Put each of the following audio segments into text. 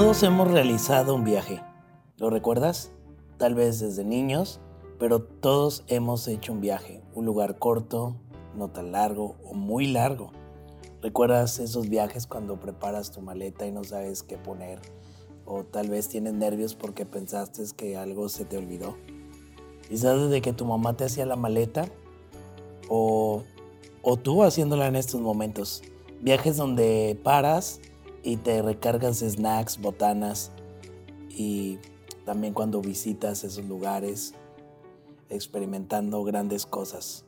Todos hemos realizado un viaje. ¿Lo recuerdas? Tal vez desde niños, pero todos hemos hecho un viaje. Un lugar corto, no tan largo o muy largo. ¿Recuerdas esos viajes cuando preparas tu maleta y no sabes qué poner? O tal vez tienes nervios porque pensaste que algo se te olvidó. Quizás desde que tu mamá te hacía la maleta o, o tú haciéndola en estos momentos. Viajes donde paras y te recargas snacks, botanas y también cuando visitas esos lugares experimentando grandes cosas.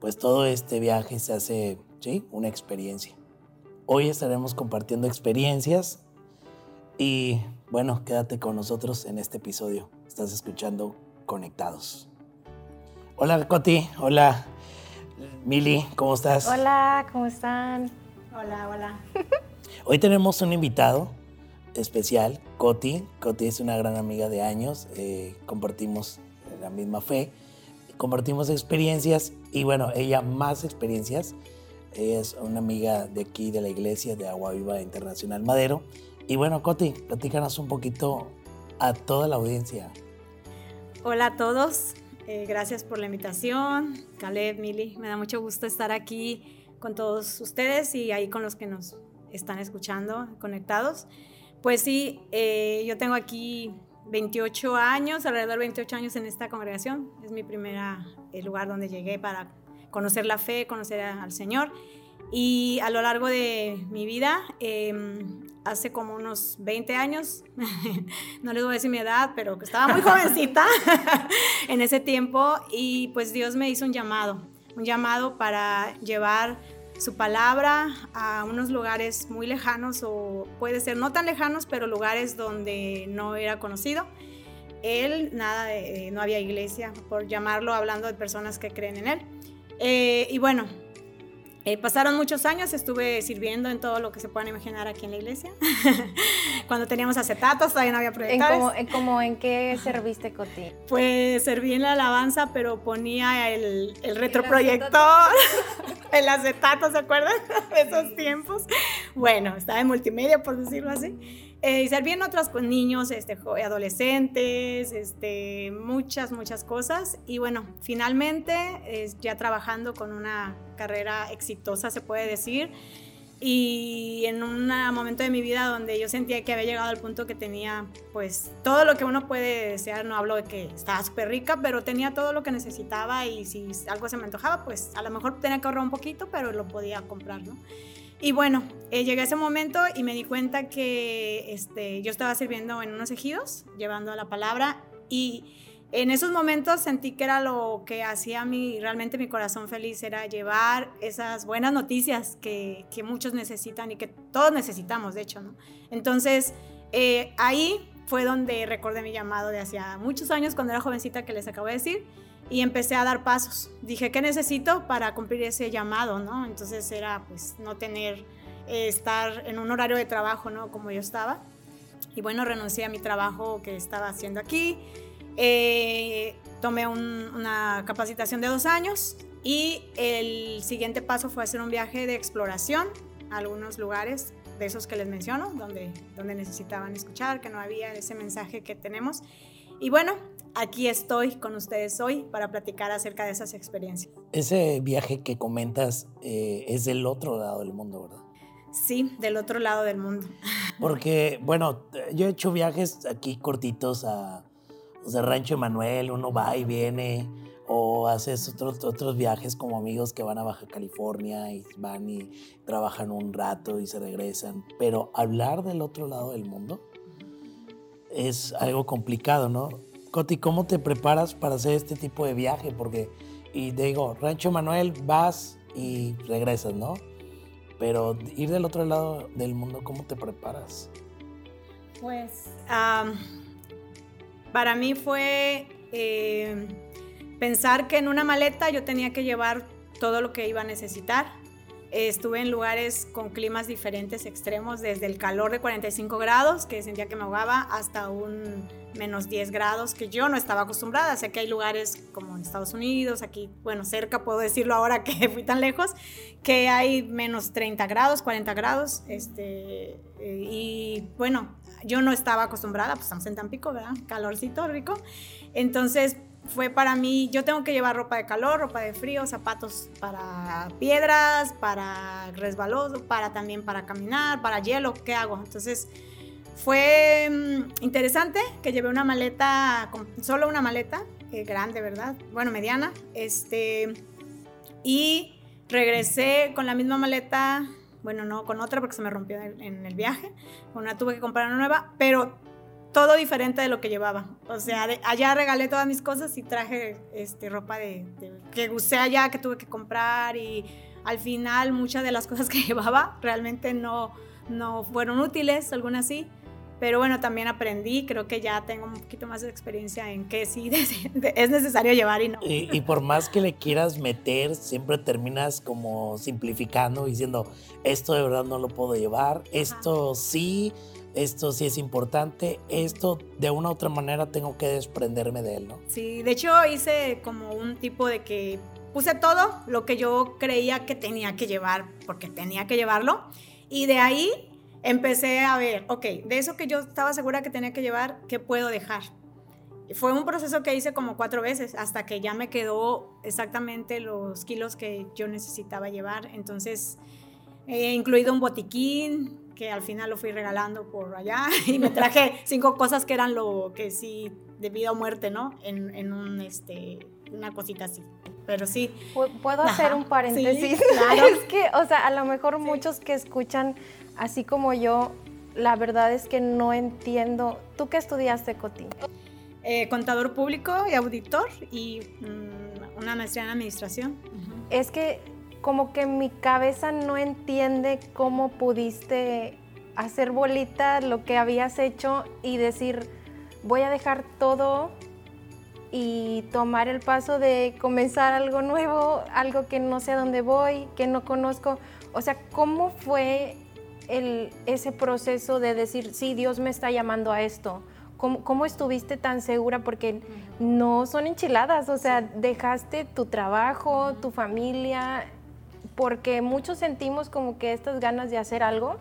Pues todo este viaje se hace, ¿sí? Una experiencia. Hoy estaremos compartiendo experiencias y bueno, quédate con nosotros en este episodio. Estás escuchando Conectados. Hola Coti, hola Mili, ¿cómo estás? Hola, ¿cómo están? Hola, hola. Hoy tenemos un invitado especial, Coti. Coti es una gran amiga de años, eh, compartimos la misma fe, compartimos experiencias y bueno, ella más experiencias. Ella es una amiga de aquí de la iglesia de Agua Viva Internacional Madero. Y bueno, Coti, platícanos un poquito a toda la audiencia. Hola a todos, eh, gracias por la invitación. Caleb, Mili, me da mucho gusto estar aquí con todos ustedes y ahí con los que nos están escuchando, conectados. Pues sí, eh, yo tengo aquí 28 años, alrededor de 28 años en esta congregación. Es mi primer lugar donde llegué para conocer la fe, conocer al Señor. Y a lo largo de mi vida, em, hace como unos 20 años, no les voy a decir mi edad, pero que estaba muy jovencita en ese tiempo, y pues Dios me hizo un llamado, un llamado para llevar su palabra a unos lugares muy lejanos o puede ser no tan lejanos, pero lugares donde no era conocido. Él, nada, eh, no había iglesia, por llamarlo, hablando de personas que creen en él. Eh, y bueno, eh, pasaron muchos años, estuve sirviendo en todo lo que se puedan imaginar aquí en la iglesia. Cuando teníamos acetatos, todavía no había proyectores. ¿En cómo, en qué serviste, Coti? Pues serví en la alabanza, pero ponía el, el retroproyector, el acetato, ¿se acuerdan? De esos tiempos. Bueno, estaba en multimedia, por decirlo así. Eh, y serví en otros con niños, este, adolescentes, este, muchas, muchas cosas. Y bueno, finalmente ya trabajando con una carrera exitosa, se puede decir. Y en un momento de mi vida donde yo sentía que había llegado al punto que tenía, pues, todo lo que uno puede desear, no hablo de que estaba súper rica, pero tenía todo lo que necesitaba y si algo se me antojaba, pues a lo mejor tenía que ahorrar un poquito, pero lo podía comprar, ¿no? Y bueno, eh, llegué a ese momento y me di cuenta que este, yo estaba sirviendo en unos ejidos, llevando la palabra, y en esos momentos sentí que era lo que hacía mi, realmente mi corazón feliz, era llevar esas buenas noticias que, que muchos necesitan y que todos necesitamos, de hecho, ¿no? Entonces, eh, ahí fue donde recordé mi llamado de hacía muchos años, cuando era jovencita que les acabo de decir, y empecé a dar pasos. Dije, ¿qué necesito para cumplir ese llamado? ¿no? Entonces era pues no tener, eh, estar en un horario de trabajo, ¿no? Como yo estaba. Y bueno, renuncié a mi trabajo que estaba haciendo aquí. Eh, tomé una capacitación de dos años y el siguiente paso fue hacer un viaje de exploración a algunos lugares de esos que les menciono, donde, donde necesitaban escuchar, que no había ese mensaje que tenemos. Y bueno, aquí estoy con ustedes hoy para platicar acerca de esas experiencias. Ese viaje que comentas eh, es del otro lado del mundo, ¿verdad? Sí, del otro lado del mundo. Porque, bueno, yo he hecho viajes aquí cortitos a Rancho Emanuel, uno va y viene, o haces otros, otros viajes como amigos que van a Baja California y van y trabajan un rato y se regresan. Pero hablar del otro lado del mundo es algo complicado, ¿no? Coti, ¿cómo te preparas para hacer este tipo de viaje? Porque, y te digo, Rancho Manuel, vas y regresas, ¿no? Pero ir del otro lado del mundo, ¿cómo te preparas? Pues, para mí fue eh, pensar que en una maleta yo tenía que llevar todo lo que iba a necesitar. Estuve en lugares con climas diferentes, extremos, desde el calor de 45 grados, que sentía que me ahogaba, hasta un menos 10 grados, que yo no estaba acostumbrada. Sé que hay lugares como en Estados Unidos, aquí, bueno, cerca, puedo decirlo ahora que fui tan lejos, que hay menos 30 grados, 40 grados. Este, y bueno, yo no estaba acostumbrada, pues estamos en Tampico, ¿verdad? Calorcito rico. Entonces fue para mí, yo tengo que llevar ropa de calor, ropa de frío, zapatos para piedras, para resbaloso, para también para caminar, para hielo, ¿qué hago? Entonces fue mm, interesante que llevé una maleta, solo una maleta, eh, grande, ¿verdad? Bueno, mediana, este, y regresé con la misma maleta bueno, no con otra porque se me rompió en, el viaje, una tuve que comprar una nueva, pero todo diferente de lo que llevaba. O sea, allá regalé todas mis cosas y traje este, ropa de, que usé allá, que tuve que comprar y al final muchas de las cosas que llevaba realmente no, no fueron útiles, algunas sí. Pero bueno, también aprendí, creo que ya tengo un poquito más de experiencia en que sí es necesario llevar y no. Y, por más que le quieras meter, siempre terminas como simplificando, diciendo, esto de verdad no lo puedo llevar, esto sí, esto sí es importante, esto de una u otra manera tengo que desprenderme de él, ¿no? Sí, de hecho hice como un tipo de que puse todo lo que yo creía que tenía que llevar, porque tenía que llevarlo, y de ahí empecé a ver, ok, de eso que yo estaba segura que tenía que llevar, ¿qué puedo dejar? Fue un proceso que hice como cuatro veces hasta que ya me quedó exactamente los kilos que yo necesitaba llevar. Entonces, he incluido un botiquín que al final lo fui regalando por allá y me traje cinco cosas que eran lo que sí de vida o muerte, ¿no? En, en un, este, una cosita así. Pero sí. ¿Puedo hacer un paréntesis? claro. es que, o sea, a lo mejor muchos que escuchan así como yo, la verdad es que no entiendo. ¿Tú qué estudiaste, Coti? Eh, contador público y auditor y mm, una maestría en administración. Es que como que mi cabeza no entiende cómo pudiste hacer bolita lo que habías hecho y decir, voy a dejar todo y tomar el paso de comenzar algo nuevo, algo que no sé a dónde voy, que no conozco. O sea, ¿cómo fue ese proceso de decir, sí, Dios me está llamando a esto? ¿Cómo, estuviste tan segura? Porque no son enchiladas, o sea, dejaste tu trabajo, tu familia, porque muchos sentimos como que estas ganas de hacer algo,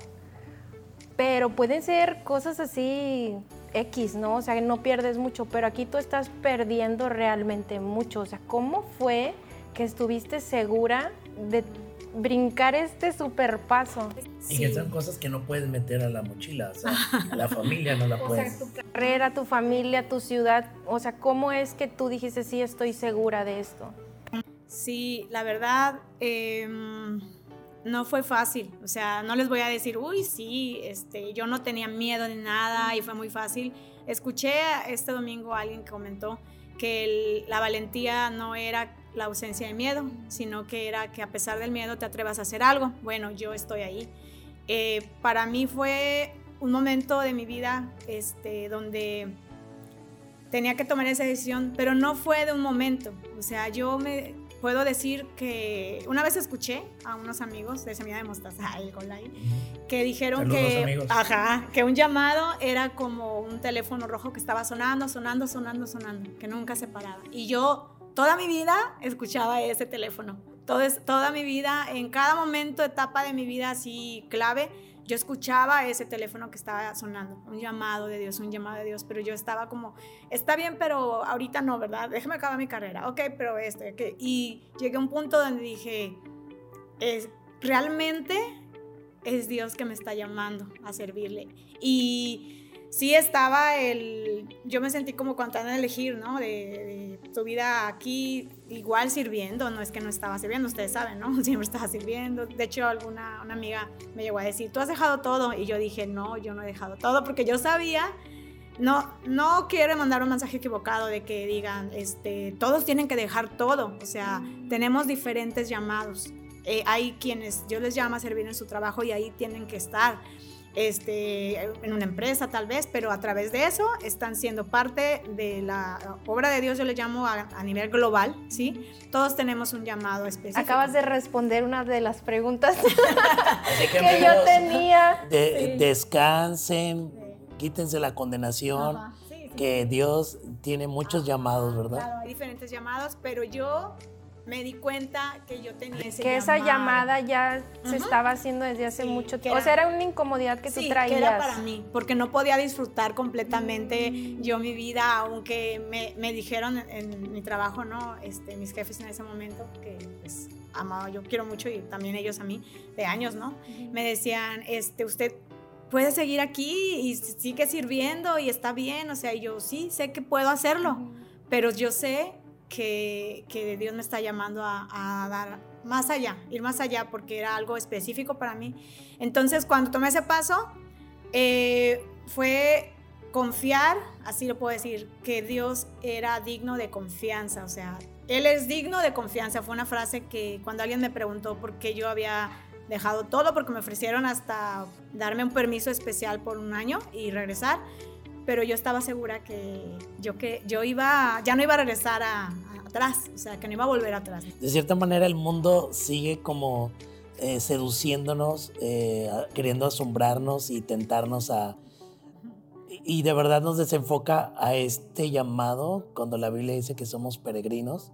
pero pueden ser cosas así X, ¿no? O sea, no pierdes mucho, pero aquí tú estás perdiendo realmente mucho. O sea, ¿cómo fue que estuviste segura de brincar este super paso. Y que son cosas que no puedes meter a la mochila, o sea, la familia no la puedes. O sea, tu carrera, tu familia, tu ciudad, o sea, ¿cómo es que tú dijiste, sí, estoy segura de esto? Sí, la verdad, em, no fue fácil, o sea, no les voy a decir, uy, sí, este, yo no tenía miedo ni nada y fue muy fácil. Escuché este domingo a alguien que comentó que la valentía no era la ausencia de miedo, sino que era que a pesar del miedo te atrevas a hacer algo. Bueno, yo estoy ahí. Eh, para mí fue un momento de mi vida este, donde tenía que tomar esa decisión, pero no fue de un momento. O sea, yo me puedo decir que una vez escuché a unos amigos de Semilla de Mostaza, el que dijeron que, ajá, que un llamado era como un teléfono rojo que estaba sonando, sonando, sonando, sonando, que nunca se paraba. Y yo toda mi vida escuchaba ese teléfono. Todo, toda mi vida, en cada momento, etapa de mi vida así clave, yo escuchaba ese teléfono que estaba sonando, un llamado de Dios, un llamado de Dios, pero yo estaba como, está bien, pero ahorita no, ¿verdad? Déjame acabar mi carrera, ok, pero esto, y llegué a un punto donde dije, es, realmente es Dios que me está llamando a servirle. Y sí estaba el, yo me sentí como contando de elegir, ¿no? De, tu vida aquí igual sirviendo, no es que no estaba sirviendo, ustedes saben, ¿no? Siempre estaba sirviendo. De hecho, alguna una amiga me llegó a decir, tú has dejado todo, y yo dije, no, yo no he dejado todo, porque yo sabía, no, no quiero mandar un mensaje equivocado de que digan, este, todos tienen que dejar todo, o sea, tenemos diferentes llamados. Eh, hay quienes yo les llamo a servir en su trabajo y ahí tienen que estar este, en una empresa tal vez, pero a través de eso están siendo parte de la obra de Dios, yo le llamo a, nivel global, ¿sí? Todos tenemos un llamado específico. Acabas de responder una de las preguntas que, yo tenía. Descansen, quítense la condenación. que Dios tiene muchos llamados, ¿verdad? Claro, hay diferentes llamados, pero yo me di cuenta que yo tenía ese Que esa llamada ya se estaba haciendo desde hace mucho tiempo. O sea, era una incomodidad que tú traías. Que era para mí, porque no podía disfrutar completamente yo mi vida, aunque me, me, dijeron en mi trabajo, ¿no? Este, mis jefes en ese momento, que pues amaba, yo quiero mucho y también ellos a mí, de años, ¿no? Me decían, este, usted puede seguir aquí y sigue sirviendo y está bien, o sea, yo sí, sé que puedo hacerlo, pero yo sé que, que Dios me está llamando a, dar más allá, ir más allá, porque era algo específico para mí. Entonces, cuando tomé ese paso, eh, fue confiar, así lo puedo decir, que Dios era digno de confianza, o sea, Él es digno de confianza. Fue una frase que cuando alguien me preguntó por qué yo había dejado todo, porque me ofrecieron hasta darme un permiso especial por un año y regresar, pero yo estaba segura que yo, que yo iba, ya no iba a regresar a, atrás, o sea, que no iba a volver atrás. De cierta manera el mundo sigue como eh, seduciéndonos, eh, queriendo asombrarnos y tentarnos a... Y de verdad nos desenfoca a este llamado cuando la Biblia dice que somos peregrinos.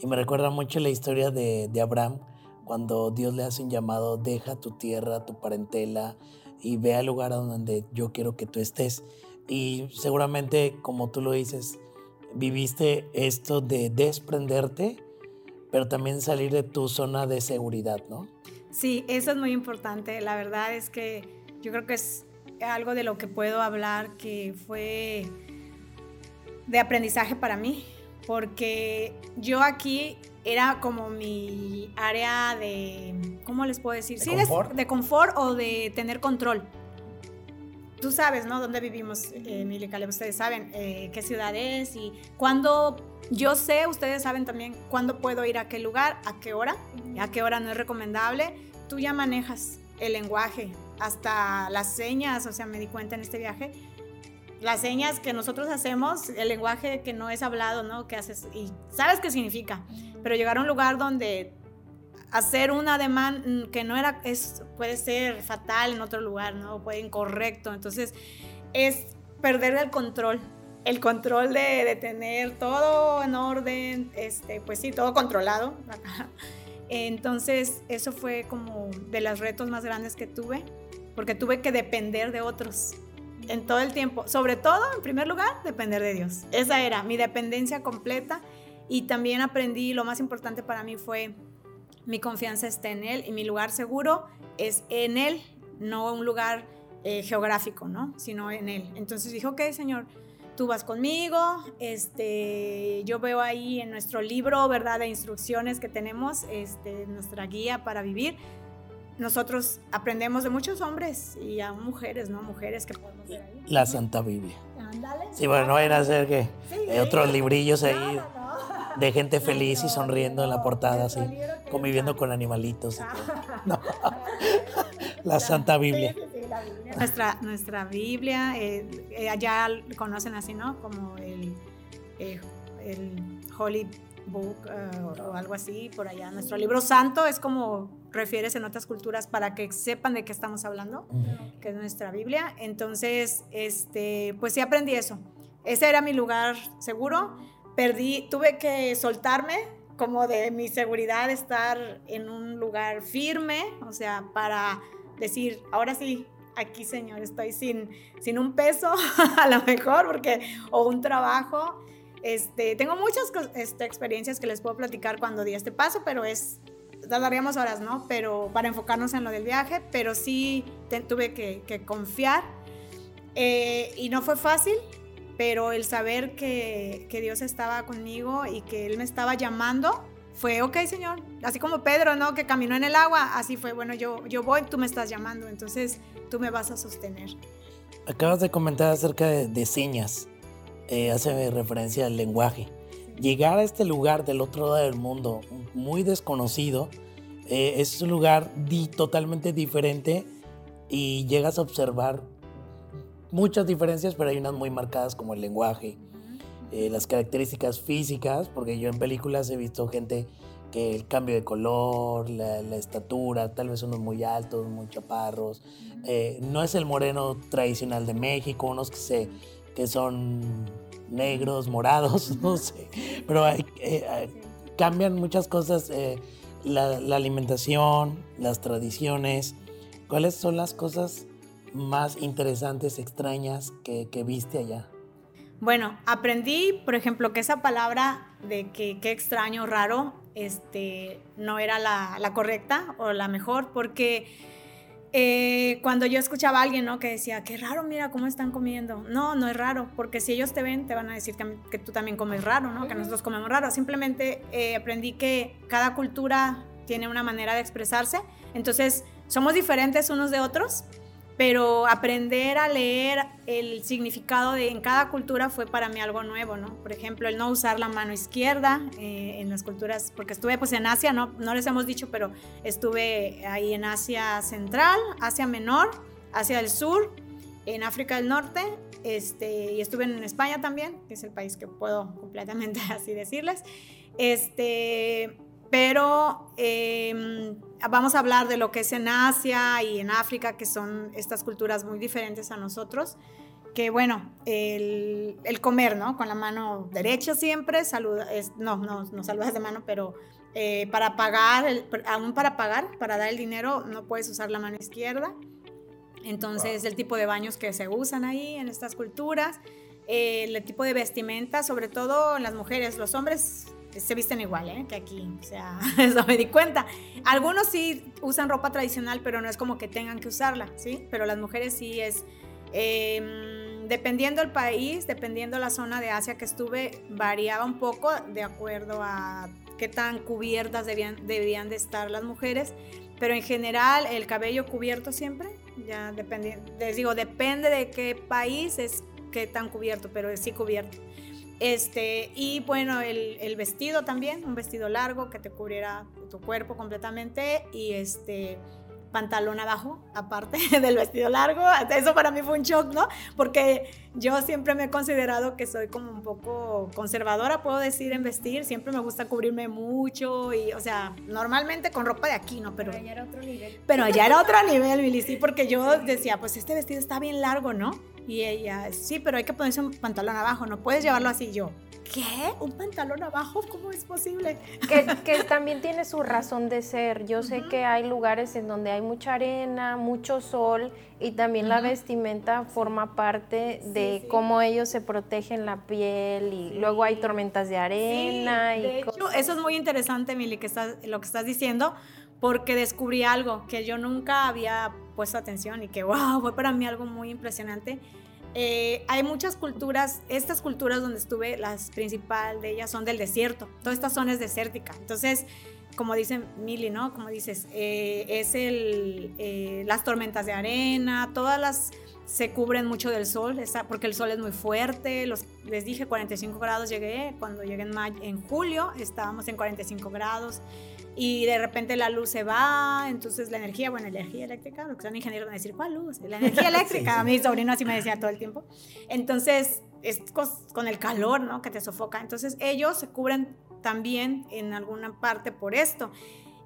Y me recuerda mucho la historia de, de Abraham, cuando Dios le hace un llamado, deja tu tierra, tu parentela y ve al lugar donde yo quiero que tú estés. Y seguramente, como tú lo dices, viviste esto de desprenderte, pero también salir de tu zona de seguridad, ¿no? Sí, eso es muy importante. La verdad es que yo creo que es algo de lo que puedo hablar que fue de aprendizaje para mí, porque yo aquí era como mi área de, ¿cómo les puedo decir? ¿De sí, confort? De, de confort o de tener control tú sabes, ¿no? Dónde vivimos, eh, Mili Caleb, ustedes saben eh, qué ciudad es y cuándo, yo sé, ustedes saben también cuándo puedo ir a qué lugar, a qué hora, a qué hora no es recomendable. Tú ya manejas el lenguaje, hasta las señas, o sea, me di cuenta en este viaje, las señas que nosotros hacemos, el lenguaje que no es hablado, ¿no? Que haces y sabes qué significa, pero llegar a un lugar donde hacer un ademán mm, que no era, es, puede ser fatal en otro lugar, ¿no? Puede incorrecto. Entonces, es perder el control. El control de, de tener todo en orden, este, pues sí, todo controlado. Entonces, eso fue como de los retos más grandes que tuve, porque tuve que depender de otros en todo el tiempo. Sobre todo, en primer lugar, depender de Dios. Esa era mi dependencia completa. Y también aprendí, lo más importante para mí fue mi confianza está en Él y mi lugar seguro es en Él, no un lugar eh, geográfico, ¿no? Sino en Él. Entonces dije, ok, Señor, tú vas conmigo, este, yo veo ahí en nuestro libro, ¿verdad?, de instrucciones que tenemos, este, nuestra guía para vivir. Nosotros aprendemos de muchos hombres y a mujeres, ¿no? Mujeres que podemos ver ahí. La Santa Biblia. Ándale. Sí, bueno, no vayan a hacer que Sí, hay otros librillos ahí No, no, no. De gente feliz y sonriendo en la portada, así, conviviendo con animalitos. y todo. No. La Santa Biblia. Nuestra, nuestra Biblia, eh, eh, allá conocen así, ¿no? Como el, eh, el Holy Book o, o algo así, por allá. Nuestro libro santo es como refieres en otras culturas para que sepan de qué estamos hablando, que es nuestra Biblia. Entonces, este, pues sí aprendí eso. Ese era mi lugar seguro. Perdí, tuve que soltarme como de mi seguridad, estar en un lugar firme, o sea, para decir, ahora sí, aquí Señor, estoy sin, sin un peso, a lo mejor, porque, o un trabajo. Este, tengo muchas este, experiencias que les puedo platicar cuando di este paso, pero es, tardaríamos horas, ¿no? Pero para enfocarnos en lo del viaje, pero sí tuve que, que confiar. Eh, y no fue fácil, pero el saber que, que Dios estaba conmigo y que Él me estaba llamando, fue, ok, Señor, así como Pedro, ¿no? Que caminó en el agua, así fue, bueno, yo, yo voy, tú me estás llamando, entonces tú me vas a sostener. Acabas de comentar acerca de, señas. Eh, hace referencia al lenguaje. Llegar a este lugar del otro lado del mundo, muy desconocido, eh, es un lugar di- totalmente diferente y llegas a observar muchas diferencias, pero hay unas muy marcadas como el lenguaje, eh, las características físicas, porque yo en películas he visto gente que el cambio de color, la, la estatura, tal vez unos muy altos, muy chaparros. Eh, no es el moreno tradicional de México, unos que, se, que son negros, morados, no sé. Pero hay, eh, hay- cambian muchas cosas, eh, la, alimentación, las tradiciones. ¿Cuáles son las cosas más interesantes, extrañas que, viste allá? Bueno, aprendí, por ejemplo, que esa palabra de que qué extraño, raro, este, no era la, la correcta o la mejor, porque eh, cuando yo escuchaba a alguien, ¿no? Que decía, qué raro, mira cómo están comiendo. No, no es raro, porque si ellos te ven, te van a decir que, tú también comes raro, ¿no? Que nosotros comemos raro. Simplemente eh, aprendí que cada cultura tiene una manera de expresarse. Entonces, somos diferentes unos de otros, pero aprender a leer el significado de en cada cultura fue para mí algo nuevo, ¿no? Por ejemplo, el no usar la mano izquierda eh, en las culturas, porque estuve pues en Asia, ¿no? no les hemos dicho, pero estuve ahí en Asia Central, Asia Menor, Asia del Sur, en África del Norte, este, y estuve en España también, que es el país que puedo completamente así decirles. Este, pero em, vamos a hablar de lo que es en Asia y en África, que son estas culturas muy diferentes a nosotros. Que bueno, el, comer, ¿no? Con la mano derecha siempre, saluda, no, no, no saludas de mano, pero eh, para pagar, aún para pagar, para dar el dinero, no puedes usar la mano izquierda. Entonces, el tipo de baños que se usan ahí en estas culturas, el tipo de vestimenta, sobre todo en las mujeres, los hombres se visten igual ¿eh? que aquí, o sea, eso me di cuenta. Algunos sí usan ropa tradicional, pero no es como que tengan que usarla, ¿sí? Pero las mujeres sí es, em, dependiendo el país, dependiendo la zona de Asia que estuve, variaba un poco de acuerdo a qué tan cubiertas debían, debían de estar las mujeres, pero en general el cabello cubierto siempre, ya depende, les digo, depende de qué país es qué tan cubierto, pero sí cubierto. Este, y bueno, el, vestido también, un vestido largo que te cubriera tu cuerpo completamente y este pantalón abajo, aparte del vestido largo. Eso para mí fue un shock, ¿no? Porque yo siempre me he considerado que soy como un poco conservadora, puedo decir, en vestir. Siempre me gusta cubrirme mucho y, o sea, normalmente con ropa de aquí, ¿no? Pero, allá era otro nivel. Pero allá era otro nivel, Billy, sí, porque yo decía, pues este vestido está bien largo, ¿no? Y ella, sí, pero hay que ponerse un pantalón abajo, no puedes llevarlo así yo. ¿Qué? ¿Un pantalón abajo? ¿Cómo es posible? Que, también tiene su razón de ser. Yo sé que hay lugares en donde hay mucha arena, mucho sol y también la vestimenta forma parte de cómo ellos se protegen la piel y luego hay tormentas de arena. y de hecho, eso es muy interesante, Mili, que estás, lo que estás diciendo, porque descubrí algo que yo nunca había puesto atención y que, wow, fue para mí algo muy impresionante. Eh, hay muchas culturas, estas culturas donde estuve, las principales de ellas son del desierto, toda esta zona es desértica. Entonces, como dice Mili, ¿no? Como dices, eh, es el, eh, las tormentas de arena, todas las se cubren mucho del sol, porque el sol es muy fuerte. Los, les dije 45 grados llegué, cuando llegué en, en julio estábamos en 45 grados y de repente la luz se va, entonces la energía, bueno, energía eléctrica, lo que son ingenieros van a decir, ¿cuál luz? La energía eléctrica, a mi sobrino así me decía todo el tiempo. Entonces, es con el calor, ¿no? Que te sofoca. Entonces, ellos se cubren también en alguna parte por esto.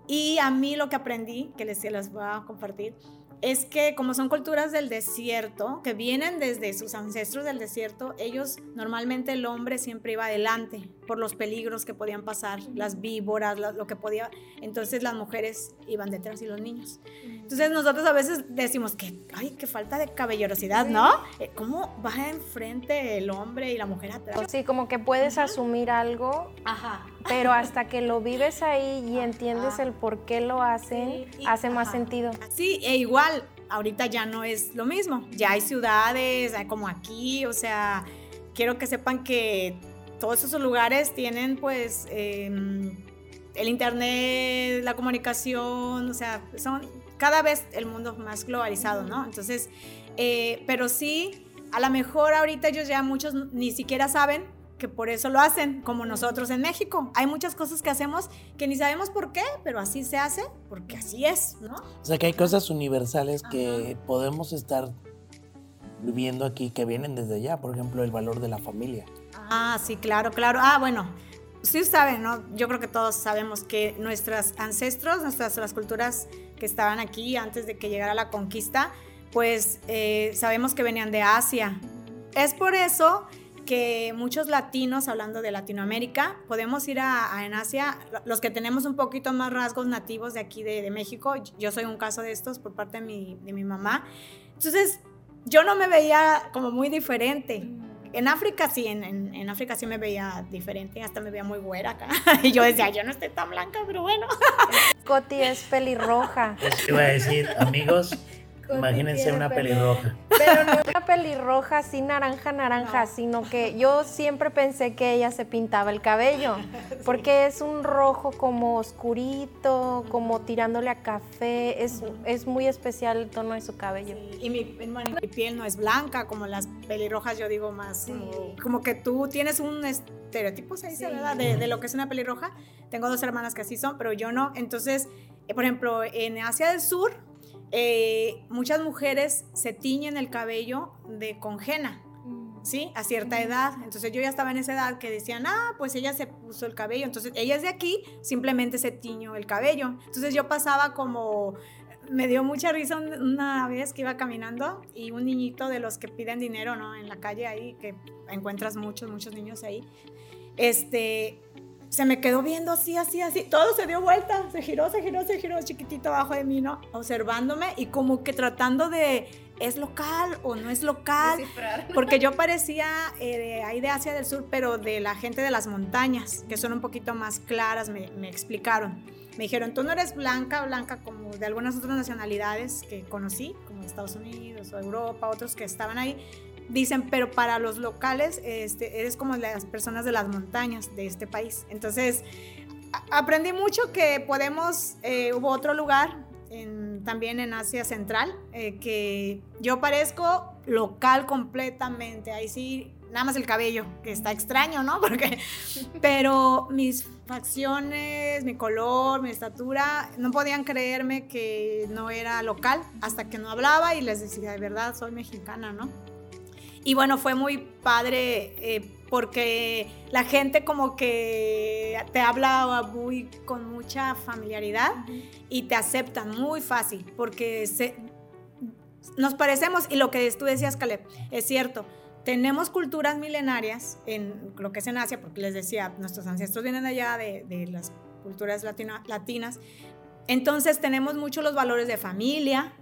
Y a mí lo que aprendí, que les, se voy a compartir, es que como son culturas del desierto, que vienen desde sus ancestros del desierto, ellos normalmente el hombre siempre iba adelante por los peligros que podían pasar, las víboras, lo, que podía, entonces las mujeres iban detrás y los niños. Entonces nosotros a veces decimos que, ay, qué falta de caballerosidad, ¿no? Eh, ¿Cómo va enfrente el hombre y la mujer atrás? Sí, como que puedes asumir algo, Ajá. Pero hasta que lo vives ahí y entiendes el por qué lo hacen, hace más sentido. Sí, e igual ahorita ya no es lo mismo. Ya hay ciudades, como aquí, o sea, quiero que sepan que todos esos lugares tienen pues em, el internet, la comunicación, o sea, son cada vez el mundo más globalizado, ¿no? Entonces, eh, pero sí, a lo mejor ahorita ellos ya muchos ni siquiera saben que por eso lo hacen, como nosotros en México. Hay muchas cosas que hacemos que ni sabemos por qué, pero así se hace, porque así es, ¿no? O sea que hay cosas universales que podemos estar viviendo aquí que vienen desde allá, por ejemplo, el valor de la familia. Ah, sí, claro, claro. Ah, bueno, sí saben, ¿no? Yo creo que todos sabemos que nuestros ancestros, nuestras las culturas que estaban aquí antes de que llegara la conquista, pues eh, sabemos que venían de Asia. Es por eso que muchos latinos, hablando de Latinoamérica, podemos ir a, en Asia, los que tenemos un poquito más rasgos nativos de aquí de, México, yo soy un caso de estos por parte de mi, de mi mamá. Entonces, yo no me veía como muy diferente. En África sí, en, en, África sí me veía diferente, hasta me veía muy güera acá. Y yo decía, yo no estoy tan blanca, pero bueno. Coti es pelirroja. Pues iba a decir, amigos, Imagínense una pelirroja. Pero no una pelirroja así naranja, naranja, sino que yo siempre pensé que ella se pintaba el cabello, porque es un rojo como oscurito, como tirándole a café, es, es muy especial el tono de su cabello. Y mi, piel no es blanca, como las pelirrojas, yo digo más, como, que tú tienes un estereotipo, se dice, ¿verdad? De, de lo que es una pelirroja. Tengo dos hermanas que así son, pero yo no. Entonces, eh, por ejemplo, en Asia del Sur, eh, muchas mujeres se tiñen el cabello de congena, mm. ¿sí? A cierta edad. Entonces yo ya estaba en esa edad que decían, ah, pues ella se puso el cabello. Entonces ella es de aquí, simplemente se tiñó el cabello. Entonces yo pasaba como, me dio mucha risa una vez que iba caminando y un niñito de los que piden dinero, ¿no? En la calle ahí, que encuentras muchos, muchos niños ahí. Este, se me quedó viendo así, así, así. Todo se dio vuelta, se giró, se giró, se giró chiquitito abajo de mí, ¿no? Observándome y como que tratando de, ¿es local o no es local? Porque yo parecía eh, ahí de Asia del Sur, pero de la gente de las montañas, que son un poquito más claras, me, me explicaron. Me dijeron, tú no eres blanca, blanca como de algunas otras nacionalidades que conocí, como Estados Unidos o Europa, otros que estaban ahí dicen, pero para los locales este, eres como las personas de las montañas de este país. Entonces, aprendí mucho que podemos, eh, hubo otro lugar también en Asia Central, eh, que yo parezco local completamente, ahí sí, nada más el cabello, que está extraño, ¿no? Porque, pero mis facciones, mi color, mi estatura, no podían creerme que no era local hasta que no hablaba y les decía, de verdad, soy mexicana, ¿no? Y bueno, fue muy padre eh, porque la gente como que te habla muy, con mucha familiaridad y te aceptan muy fácil porque se, nos parecemos y lo que tú decías, Caleb, es cierto. Tenemos culturas milenarias en lo que es en Asia, porque les decía, nuestros ancestros vienen allá de, de las culturas latinas. Entonces tenemos mucho los valores de familia,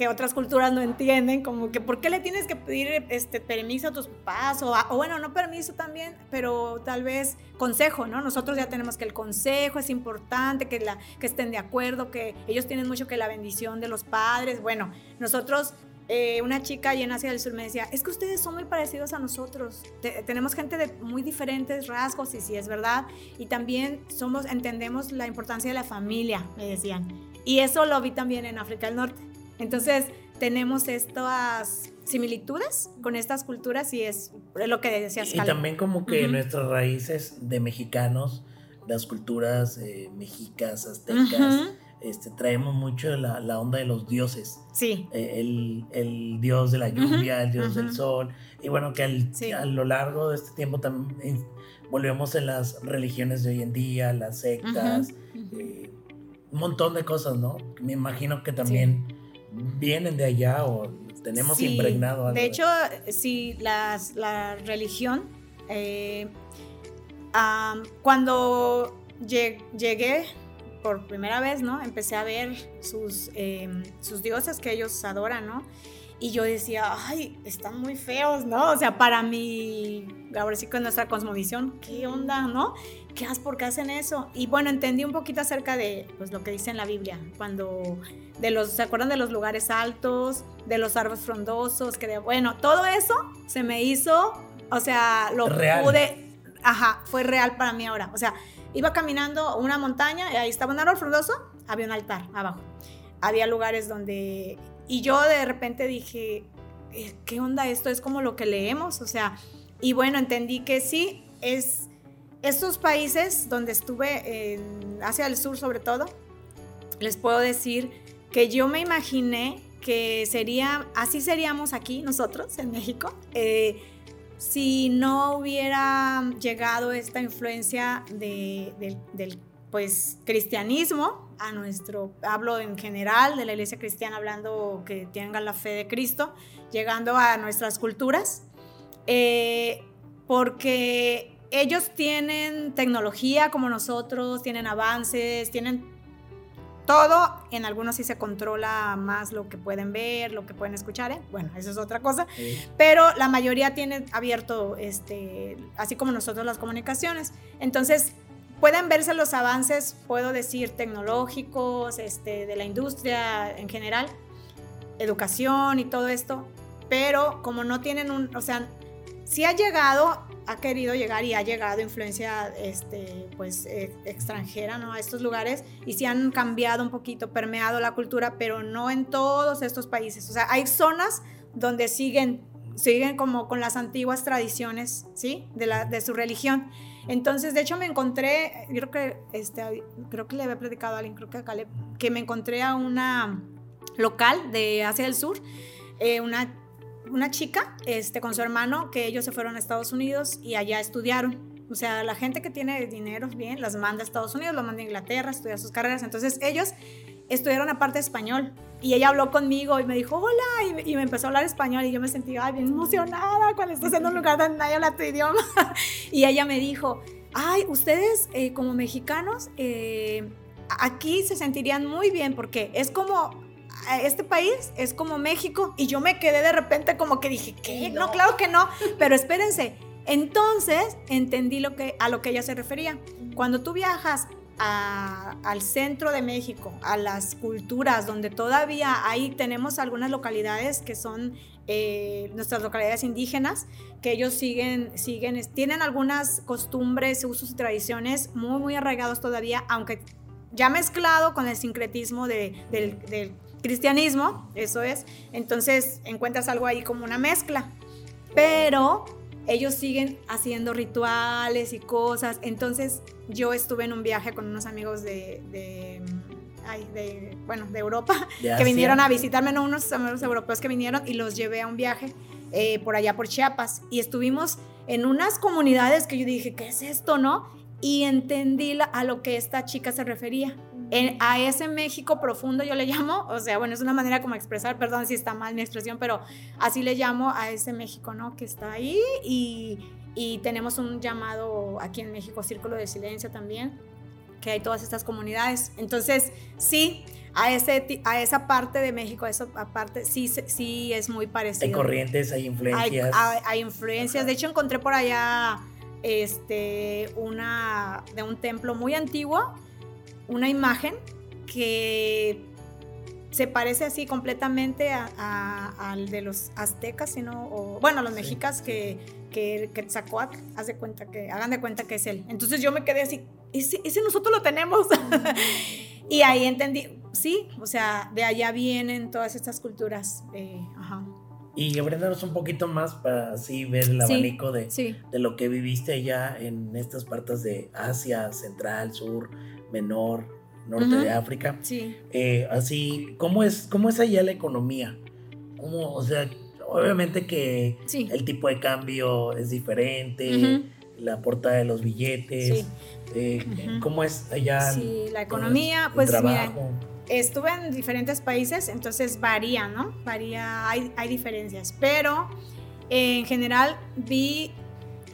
que otras culturas no entienden, como que por qué le tienes que pedir este permiso a tus papás, o, bueno, no permiso también, pero tal vez consejo, ¿no? Nosotros ya tenemos que el consejo es importante, que, la, que estén de acuerdo, que ellos tienen mucho que la bendición de los padres. Bueno, nosotros eh, una chica allá en Asia del Sur me decía, es que ustedes son muy parecidos a nosotros, tenemos gente de muy diferentes rasgos y sí es verdad, y también somos, entendemos la importancia de la familia, me decían, y eso lo vi también en África del Norte. Entonces, tenemos estas similitudes con estas culturas y es lo que decías. Y, también como que nuestras raíces de mexicanos, las culturas eh, mexicas, aztecas, este, traemos mucho la, la, onda de los dioses. Sí. Eh, el, el, dios de la lluvia, el dios del sol. Y bueno, que a lo largo de este tiempo también volvemos en las religiones de hoy en día, las sectas, eh, un montón de cosas, ¿no? Me imagino que también vienen de allá o tenemos impregnado algo. De hecho, sí, las, la religión, eh, cuando llegué por primera vez, ¿no? Empecé a ver sus, em, sus dioses que ellos adoran, ¿no? Y yo decía, ay, están muy feos, ¿no? O sea, para mí, ahora sí con nuestra cosmovisión, ¿qué onda, no? ¿Qué haces? ¿Por qué hacen eso? Y bueno, entendí un poquito acerca de pues, lo que dice en la Biblia, cuando de los, ¿se acuerdan de los lugares altos, de los árboles frondosos? Que de, bueno, todo eso se me hizo, o sea, lo pude, ajá, fue real para mí ahora. O sea, iba caminando una montaña y ahí estaba un árbol frondoso, había un altar abajo. Había lugares donde y yo de repente dije, eh, ¿qué onda esto? Es como lo que leemos, o sea, y bueno, entendí que sí, es estos países donde estuve, en Asia del Sur sobre todo, les puedo decir que yo me imaginé que sería, así seríamos aquí nosotros en México, eh, si no hubiera llegado esta influencia del pues cristianismo a nuestro, hablo en general de la iglesia cristiana, hablando que tengan la fe de Cristo, llegando a nuestras culturas. Eh, porque ellos tienen tecnología como nosotros, tienen avances, tienen todo. En algunos sí se controla más lo que pueden ver, lo que pueden escuchar. ¿eh? Bueno, eso es otra cosa. Pero la mayoría tiene abierto, este, así como nosotros, las comunicaciones. Entonces, pueden verse los avances, puedo decir, tecnológicos, este, de la industria en general, educación y todo esto, pero como no tienen un, o sea, si ha llegado, ha querido llegar y ha llegado influencia este, pues, eh, extranjera ¿no? a estos lugares y sí han cambiado un poquito, permeado la cultura, pero no en todos estos países. O sea, hay zonas donde siguen, siguen como con las antiguas tradiciones ¿sí? de, la, de su religión. Entonces, de hecho, me encontré, creo que, este, creo que le había predicado a alguien, creo que a Caleb, que me encontré a una local de Asia del Sur, eh, una una chica este, con su hermano que ellos se fueron a Estados Unidos y allá estudiaron. O sea, la gente que tiene dinero bien las manda a Estados Unidos, lo manda a Inglaterra a estudiar sus carreras. Entonces ellos estudiaron aparte español. Y ella habló conmigo y me dijo, hola, y me, empezó a hablar español y yo me sentí ay, bien emocionada cuando estás en un lugar donde nadie habla tu idioma. y ella me dijo, ay, ustedes eh, como mexicanos eh, aquí se sentirían muy bien porque es como este país es como México y yo me quedé de repente como que dije, ¿qué? No, claro que no, pero espérense. Entonces entendí lo que, a lo que ella se refería. Cuando tú viajas al centro de México, a las culturas donde todavía ahí tenemos algunas localidades que son eh, nuestras localidades indígenas, que ellos siguen, siguen, tienen algunas costumbres, usos y tradiciones muy, muy arraigados todavía, aunque ya mezclado con el sincretismo del, del cristianismo, eso es. Entonces encuentras algo ahí como una mezcla. Pero ellos siguen haciendo rituales y cosas. Entonces yo estuve en un viaje con unos amigos de, de, bueno, de Europa, que vinieron a visitarme, no unos amigos europeos que vinieron y los llevé a un viaje eh, por allá por Chiapas. Y estuvimos en unas comunidades que yo dije, ¿qué es esto, no? Y entendí a lo que esta chica se refería a ese México profundo yo le llamo, o sea, bueno, es una manera como expresar, perdón si está mal mi expresión, pero así le llamo a ese México, ¿no? Que está ahí y, y tenemos un llamado aquí en México, Círculo de Silencio también, que hay todas estas comunidades. Entonces, sí, a, ese, a esa parte de México, a esa parte, sí, sí es muy parecido. Hay corrientes, hay influencias. Hay, hay influencias. De hecho, encontré por allá este, una, de un templo muy antiguo una imagen que se parece así completamente al de los aztecas, sino, o, bueno, los mexicas que, que, que haz de cuenta que, hagan de cuenta que es él. Entonces yo me quedé así, ese, nosotros lo tenemos. y ahí entendí, sí, o sea, de allá vienen todas estas culturas. Eh, y aprendernos un poquito más para así ver el abanico de, de lo que viviste allá en estas partes de Asia, Central, Sur, menor, norte de África. Sí. Eh, así, ¿cómo es, ¿cómo es allá la economía? ¿Cómo, o sea, obviamente que el tipo de cambio es diferente, la portada de los billetes, eh, ¿cómo es allá? Sí, la economía, pues mira, estuve en diferentes países, entonces varía, ¿no? Varía, hay, hay diferencias, pero en general vi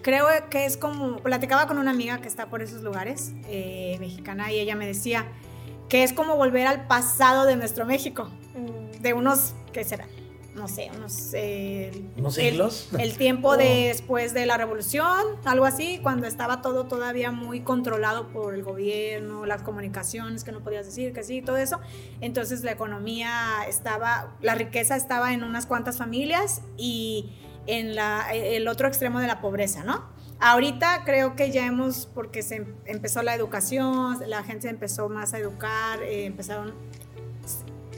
creo que es como, platicaba con una amiga que está por esos lugares, eh, mexicana, y ella me decía que es como volver al pasado de nuestro México, mm. de unos, ¿qué será? No sé, unos... Eh, ¿Unos siglos? El, tiempo oh. después de la revolución, algo así, cuando estaba todo todavía muy controlado por el gobierno, las comunicaciones que no podías decir, que sí, todo eso. Entonces la economía estaba, la riqueza estaba en unas cuantas familias y en la, el otro extremo de la pobreza, ¿no? Ahorita creo que ya hemos, porque se empezó la educación, la gente empezó más a educar, eh, empezaron,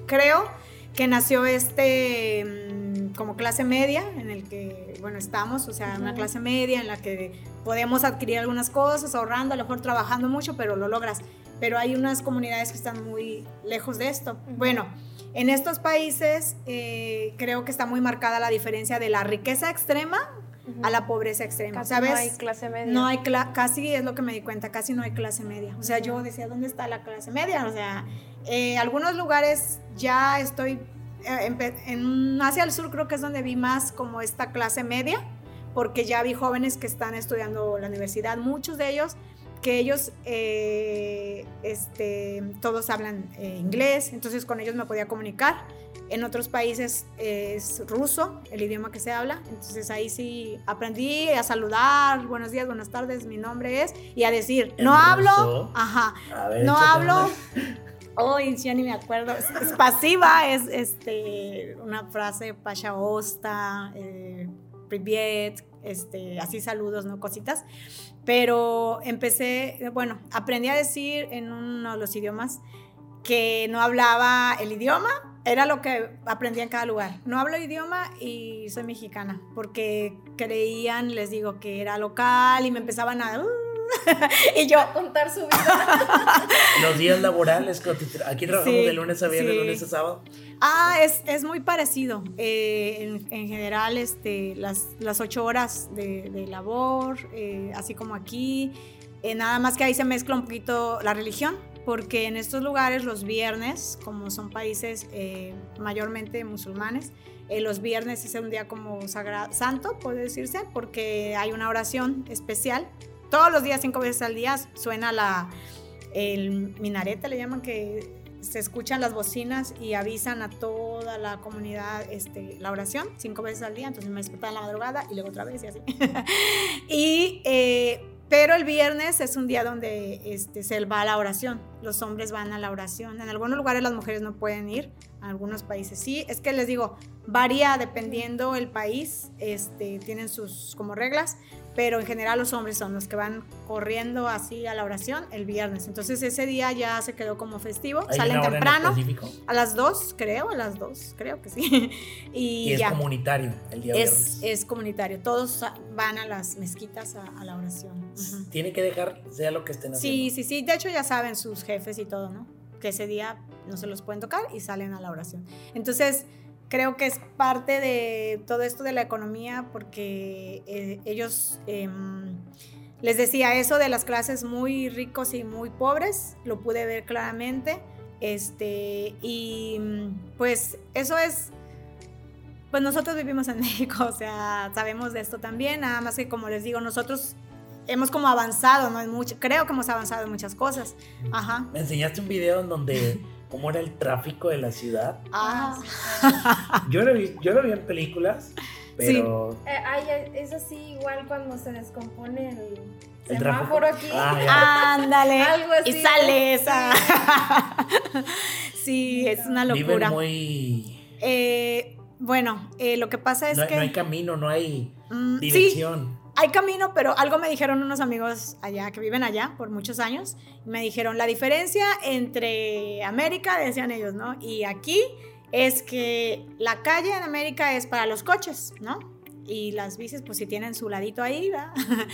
creo que nació este mm, como clase media en el que, bueno, estamos, o sea, una clase media en la que podemos adquirir algunas cosas, ahorrando, a lo mejor trabajando mucho, pero lo logras. Pero hay unas comunidades que están muy lejos de esto. Bueno, en estos países eh, creo que está muy marcada la diferencia de la riqueza extrema a la pobreza extrema. ¿Sabes? No hay clase media. No hay casi es lo que me di cuenta, casi no hay clase media. O sea, yo decía, ¿dónde está la clase media? O sea, eh, algunos lugares ya estoy, eh, en, Asia del Sur creo que es donde vi más como esta clase media, porque ya vi jóvenes que están estudiando la universidad, muchos de ellos que ellos eh, este, todos hablan eh, inglés, entonces con ellos me podía comunicar. En otros países es ruso, el idioma que se habla, entonces ahí sí aprendí a saludar, buenos días, buenas tardes, mi nombre es, y a decir, no hablo, ajá, no hablo, hoy ya ni me acuerdo, es, pasiva, es este, una frase, pasha osta, eh, privet, este, así saludos, ¿no? Cositas. Pero empecé, bueno, aprendí a decir en uno de los idiomas que no hablaba el idioma, era lo que aprendía en cada lugar. No hablo idioma y soy mexicana, porque creían, les digo, que era local y me empezaban a... y yo a contar su vida. Los días laborales, aquí trabajamos de lunes a viernes, de lunes a sábado. Ah, es, es muy parecido. Eh, en, en, general, este, las, las ocho horas de, de labor, eh, así como aquí. Eh, nada más que ahí se mezcla un poquito la religión, porque en estos lugares los viernes, como son países mayormente musulmanes, los viernes es un día como sagrado, santo, puede decirse, porque hay una oración especial todos los días, cinco veces al día, suena la, el minarete, le llaman, que se escuchan las bocinas y avisan a toda la comunidad este, la oración cinco veces al día, entonces me despertaba en la madrugada y luego otra vez y así. y, eh, pero el viernes es un día donde este, se va a la oración, los hombres van a la oración, en algunos lugares las mujeres no pueden ir, en algunos países sí, es que les digo, varía dependiendo el país, este, tienen sus como reglas, pero en general los hombres son los que van corriendo así a la oración el viernes. Entonces ese día ya se quedó como festivo, salen temprano, a las dos, creo, a las dos, creo que sí. y, es comunitario el día es, viernes. Es comunitario, todos van a las mezquitas a, la oración. Tiene que dejar, sea lo que estén haciendo. Sí, sí, sí, de hecho ya saben sus jefes y todo, ¿no? Que ese día no se los pueden tocar y salen a la oración. Entonces, creo que es parte de todo esto de la economía porque eh, ellos, em, les decía eso de las clases muy ricos y muy pobres, lo pude ver claramente, este, y pues eso es, pues nosotros vivimos en México, o sea, sabemos de esto también, nada más que como les digo, nosotros hemos como avanzado, ¿no? En mucho, creo que hemos avanzado en muchas cosas. Ajá. Me enseñaste un video en donde cómo era el tráfico de la ciudad. Ah. Yo lo vi, yo lo vi en películas, pero... Sí. Eh, es así igual cuando se descompone el... ¿El semáforo aquí. Ah, Ándale. Algo así. Y sale esa. sí, es una locura. Viven muy. Eh, bueno, eh, lo que pasa es que. No hay camino, no hay mm, dirección hay camino, pero algo me dijeron unos amigos allá que viven allá por muchos años. Me dijeron la diferencia entre América, decían ellos, ¿no? Y aquí es que la calle en América es para los coches, ¿no? Y las bicis, pues si tienen su ladito ahí, ¿verdad?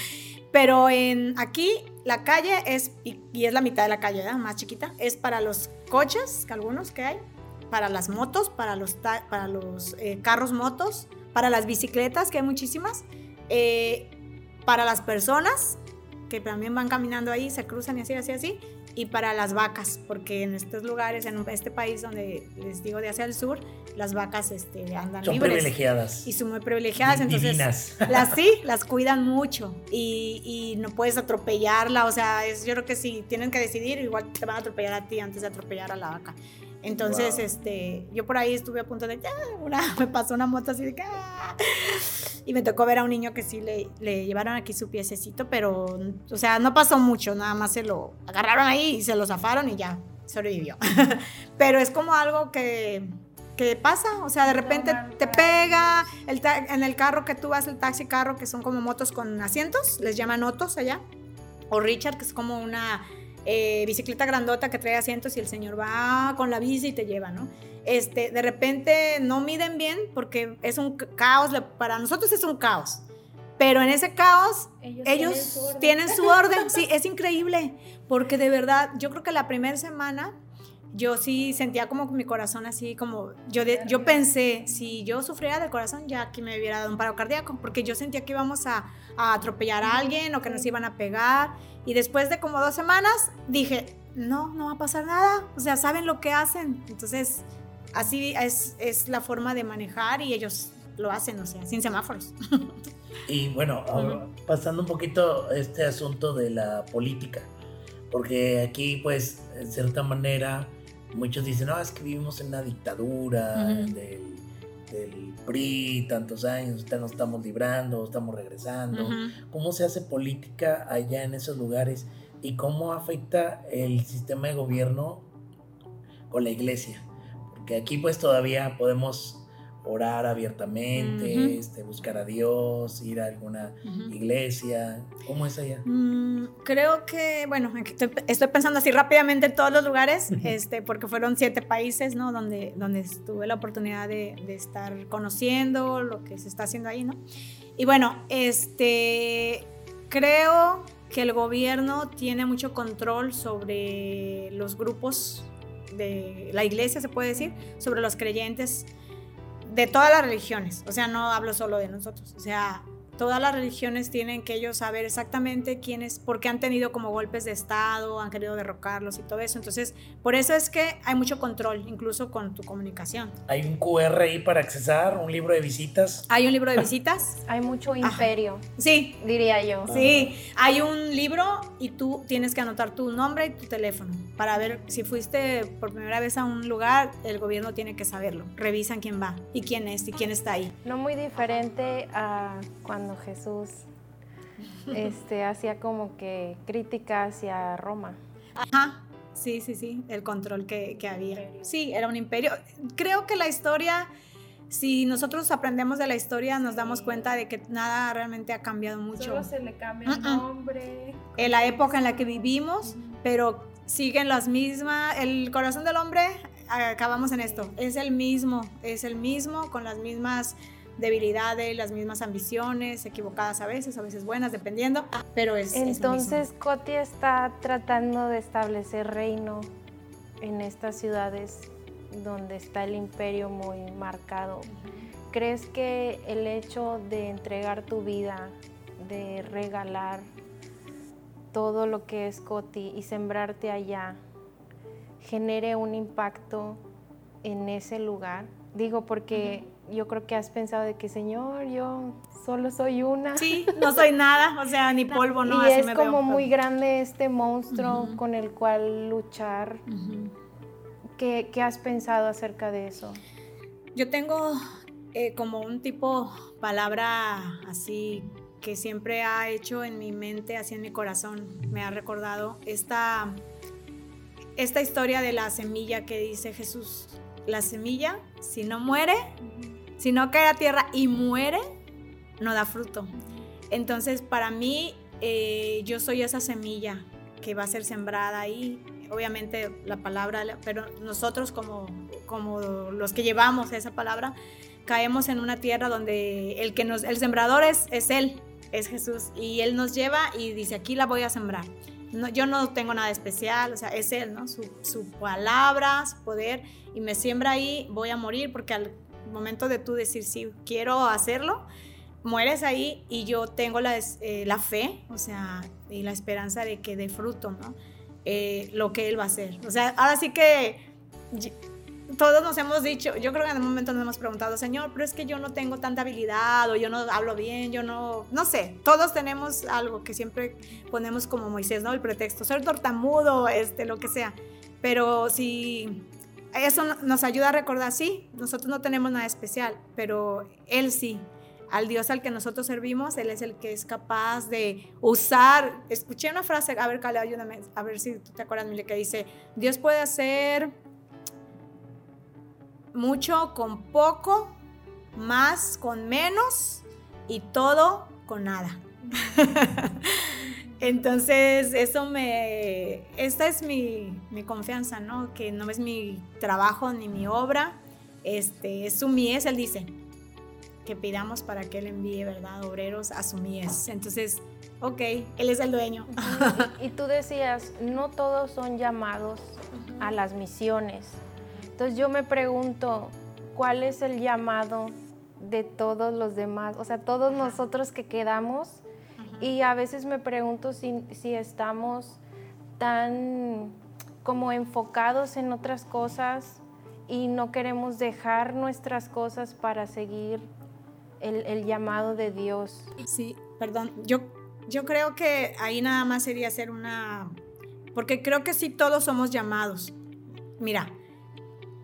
Pero en aquí la calle es, y, es la mitad de la calle, ¿verdad? Más chiquita, es para los coches, que algunos que hay, para las motos, para los, para los eh, carros motos, para las bicicletas, que hay muchísimas. Eh, para las personas que también van caminando ahí, se cruzan y así, así, así, y para las vacas, porque en estos lugares, en este país donde les digo de hacia el sur, las vacas este, andan son privilegiadas. Y son muy privilegiadas, entonces las sí, las cuidan mucho y, y, no puedes atropellarla, o sea, es, yo creo que si tienen que decidir, igual te van a atropellar a ti antes de atropellar a la vaca. Entonces, este, yo por ahí estuve a punto de, ah", una, me pasó una moto así de, ah", y me tocó ver a un niño que sí le, le llevaron aquí su piececito, pero, o sea, no pasó mucho, nada más se lo agarraron ahí y se lo zafaron y ya sobrevivió. pero es como algo que, que pasa, o sea, de repente te pega, el en el carro que tú vas, el taxi carro, que son como motos con asientos, les llaman autos allá, o Richard, que es como una eh, bicicleta grandota que trae asientos y el señor va con la bici y te lleva, ¿no? Este, de repente no miden bien porque es un caos, para nosotros es un caos. Pero en ese caos, ellos, tienen, su orden. Sí, es increíble, porque de verdad, yo creo que la primera semana yo sí sentía como mi corazón así, como yo, yo pensé, si yo sufriera del corazón, ya aquí me hubiera dado un paro cardíaco, porque yo sentía que íbamos a, a atropellar a alguien o que nos iban a pegar. Y después de como dos semanas dije, no, no va a pasar nada. O sea, saben lo que hacen. Entonces, así es, es la forma de manejar y ellos lo hacen, o sea, sin semáforos. Y bueno, pasando un poquito este asunto de la política, porque aquí pues en cierta manera muchos dicen, no, es que vivimos en una dictadura del, PRI, tantos años, ya nos estamos librando, estamos regresando. ¿Cómo se hace política allá en esos lugares y cómo afecta el sistema de gobierno con la iglesia? Porque aquí pues todavía podemos orar abiertamente, este, buscar a Dios, ir a alguna iglesia. ¿Cómo es allá? Mm, creo que, bueno, estoy, pensando así rápidamente en todos los lugares, este, porque fueron siete países, ¿no? Donde, donde tuve la oportunidad de, de, estar conociendo lo que se está haciendo ahí, ¿no? Y bueno, este, creo que el gobierno tiene mucho control sobre los grupos de la iglesia, se puede decir, sobre los creyentes de todas las religiones, o sea, no hablo solo de nosotros, o sea, todas las religiones tienen que ellos saber exactamente quiénes, porque han tenido como golpes de Estado, han querido derrocarlos y todo eso. Entonces, por eso es que hay mucho control, incluso con tu comunicación. Hay un QR ahí para accesar, un libro de visitas. Hay un libro de visitas. hay mucho imperio. Sí. Diría yo. Sí, hay un libro y tú tienes que anotar tu nombre y tu teléfono para ver si fuiste por primera vez a un lugar, el gobierno tiene que saberlo. Revisan quién va y quién es y quién está ahí. No muy diferente a cuando Jesús este, hacía como que crítica hacia Roma. Ajá, sí, sí, sí, el control que, había. Sí, era un imperio. Creo que la historia, si nosotros aprendemos de la historia, nos damos cuenta de que nada realmente ha cambiado mucho. Solo se le cambia el nombre. En la época en la que vivimos, pero siguen las mismas. El corazón del hombre, acabamos en esto, es el mismo, es el mismo, con las mismas debilidades, las mismas ambiciones, equivocadas a veces, a veces buenas, dependiendo, pero es... Entonces Coti está tratando de establecer reino en estas ciudades donde está el imperio muy marcado. ¿Crees que el hecho de entregar tu vida, de regalar todo lo que es Coti y sembrarte allá, genere un impacto en ese lugar? Digo, porque yo creo que has pensado de que, Señor, yo solo soy una. Sí, no soy nada, o sea, ni polvo, no. Y es como muy grande este monstruo con el cual luchar. ¿Qué, has pensado acerca de eso? Yo tengo eh, como un tipo palabra así que siempre ha hecho en mi mente, así en mi corazón, me ha recordado esta, esta historia de la semilla que dice Jesús. La semilla, si no muere, si no cae a tierra y muere, no da fruto. Entonces, para mí, eh, yo soy esa semilla que va a ser sembrada ahí. Obviamente la palabra, pero nosotros como, como los que llevamos esa palabra, caemos en una tierra donde el, que nos, el sembrador es, es Él, es Jesús. Y Él nos lleva y dice, aquí la voy a sembrar. No, yo no tengo nada especial, o sea, es Él, ¿no? Su, su palabra, su poder, y me siembra ahí, voy a morir, porque al momento de tú decir, sí, quiero hacerlo, mueres ahí y yo tengo la, eh, la fe, o sea, y la esperanza de que dé fruto, ¿no? Eh, lo que Él va a hacer. O sea, ahora sí que todos nos hemos dicho, yo creo que en un momento nos hemos preguntado, Señor, pero es que yo no tengo tanta habilidad o yo no hablo bien, yo no, no sé, todos tenemos algo que siempre ponemos como Moisés, ¿no? El pretexto, ser tortamudo, este, lo que sea. Pero si eso nos ayuda a recordar, sí, nosotros no tenemos nada especial, pero Él sí. Al Dios al que nosotros servimos, Él es el que es capaz de usar. Escuché una frase, a ver, Cale, ayúdame, a ver si tú te acuerdas, que dice, Dios puede hacer mucho con poco, más con menos y todo con nada. Entonces, eso me, esta es mi, confianza, ¿no? Que no es mi trabajo ni mi obra, este, es su mies, él dice, que pidamos para que él envíe, ¿verdad? Obreros a su mies. Entonces, ok, él es el dueño. Y tú decías, no todos son llamados a las misiones. Entonces yo me pregunto, ¿cuál es el llamado de todos los demás? O sea, todos nosotros que quedamos y a veces me pregunto si, estamos tan como enfocados en otras cosas y no queremos dejar nuestras cosas para seguir el, llamado de Dios. Sí, perdón, yo, yo creo que ahí nada más sería hacer una, porque creo que sí todos somos llamados. Mira,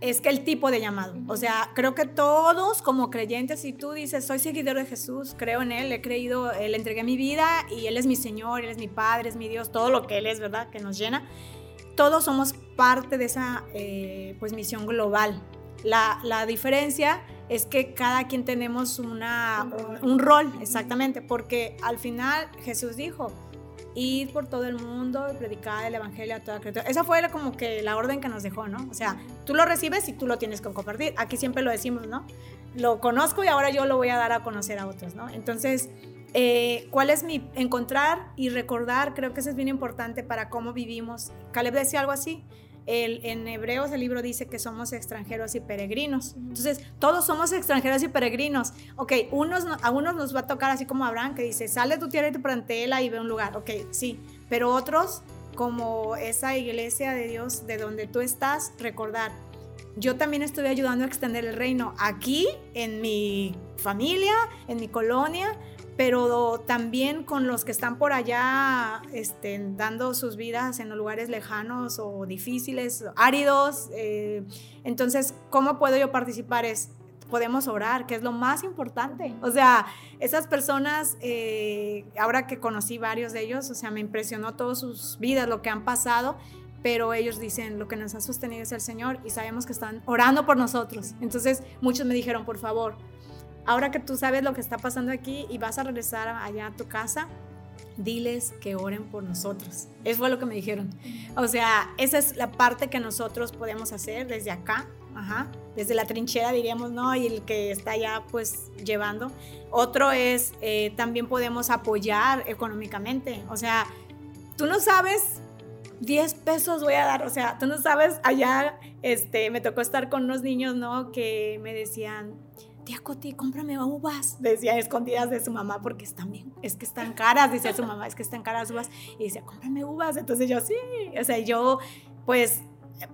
es que el tipo de llamado. O sea, creo que todos como creyentes, si tú dices, soy seguidor de Jesús, creo en Él, he creído, le entregué mi vida y Él es mi Señor, Él es mi Padre, es mi Dios, todo lo que Él es, ¿verdad? Que nos llena. Todos somos parte de esa eh, pues misión global. La, la, diferencia es que cada quien tenemos una, un rol, exactamente, porque al final Jesús dijo, ir por todo el mundo predicar el evangelio a toda criatura. Esa fue como que la orden que nos dejó, ¿no? O sea, tú lo recibes y tú lo tienes que compartir. Aquí siempre lo decimos, ¿no? Lo conozco y ahora yo lo voy a dar a conocer a otros, ¿no? Entonces, eh, ¿cuál es mi encontrar y recordar? Creo que eso es bien importante para cómo vivimos. Caleb decía algo así en Hebreos el libro dice que somos extranjeros y peregrinos. Entonces, todos somos extranjeros y peregrinos. Ok, unos, a unos nos va a tocar así como Abraham, que dice, sale tu tierra y tu parentela y ve un lugar. Ok, sí, pero otros, como esa iglesia de Dios de donde tú estás, recordar, yo también estoy ayudando a extender el reino aquí, en mi familia, en mi colonia, pero también con los que están por allá este, dando sus vidas en lugares lejanos o difíciles, áridos. Eh, entonces, ¿cómo puedo yo participar? Es, podemos orar, que es lo más importante. O sea, esas personas, eh, ahora que conocí varios de ellos, o sea, me impresionó todas sus vidas, lo que han pasado, pero ellos dicen, lo que nos ha sostenido es el Señor y sabemos que están orando por nosotros. Entonces, muchos me dijeron, por favor, ahora que tú sabes lo que está pasando aquí y vas a regresar allá a tu casa, diles que oren por nosotros. Eso fue lo que me dijeron. O sea, esa es la parte que nosotros podemos hacer desde acá, ajá, desde la trinchera diríamos, ¿no? Y el que está allá pues llevando. Otro es, eh, también podemos apoyar económicamente. O sea, tú no sabes 10 pesos voy a dar, o sea, tú no sabes, allá este, me tocó estar con unos niños, ¿no? Que me decían, tía Coti, cómprame uvas. Decía escondidas de su mamá porque están bien, es que están caras, dice su mamá, es que están caras uvas. Y decía, cómprame uvas. Entonces yo, sí, o sea, yo, pues,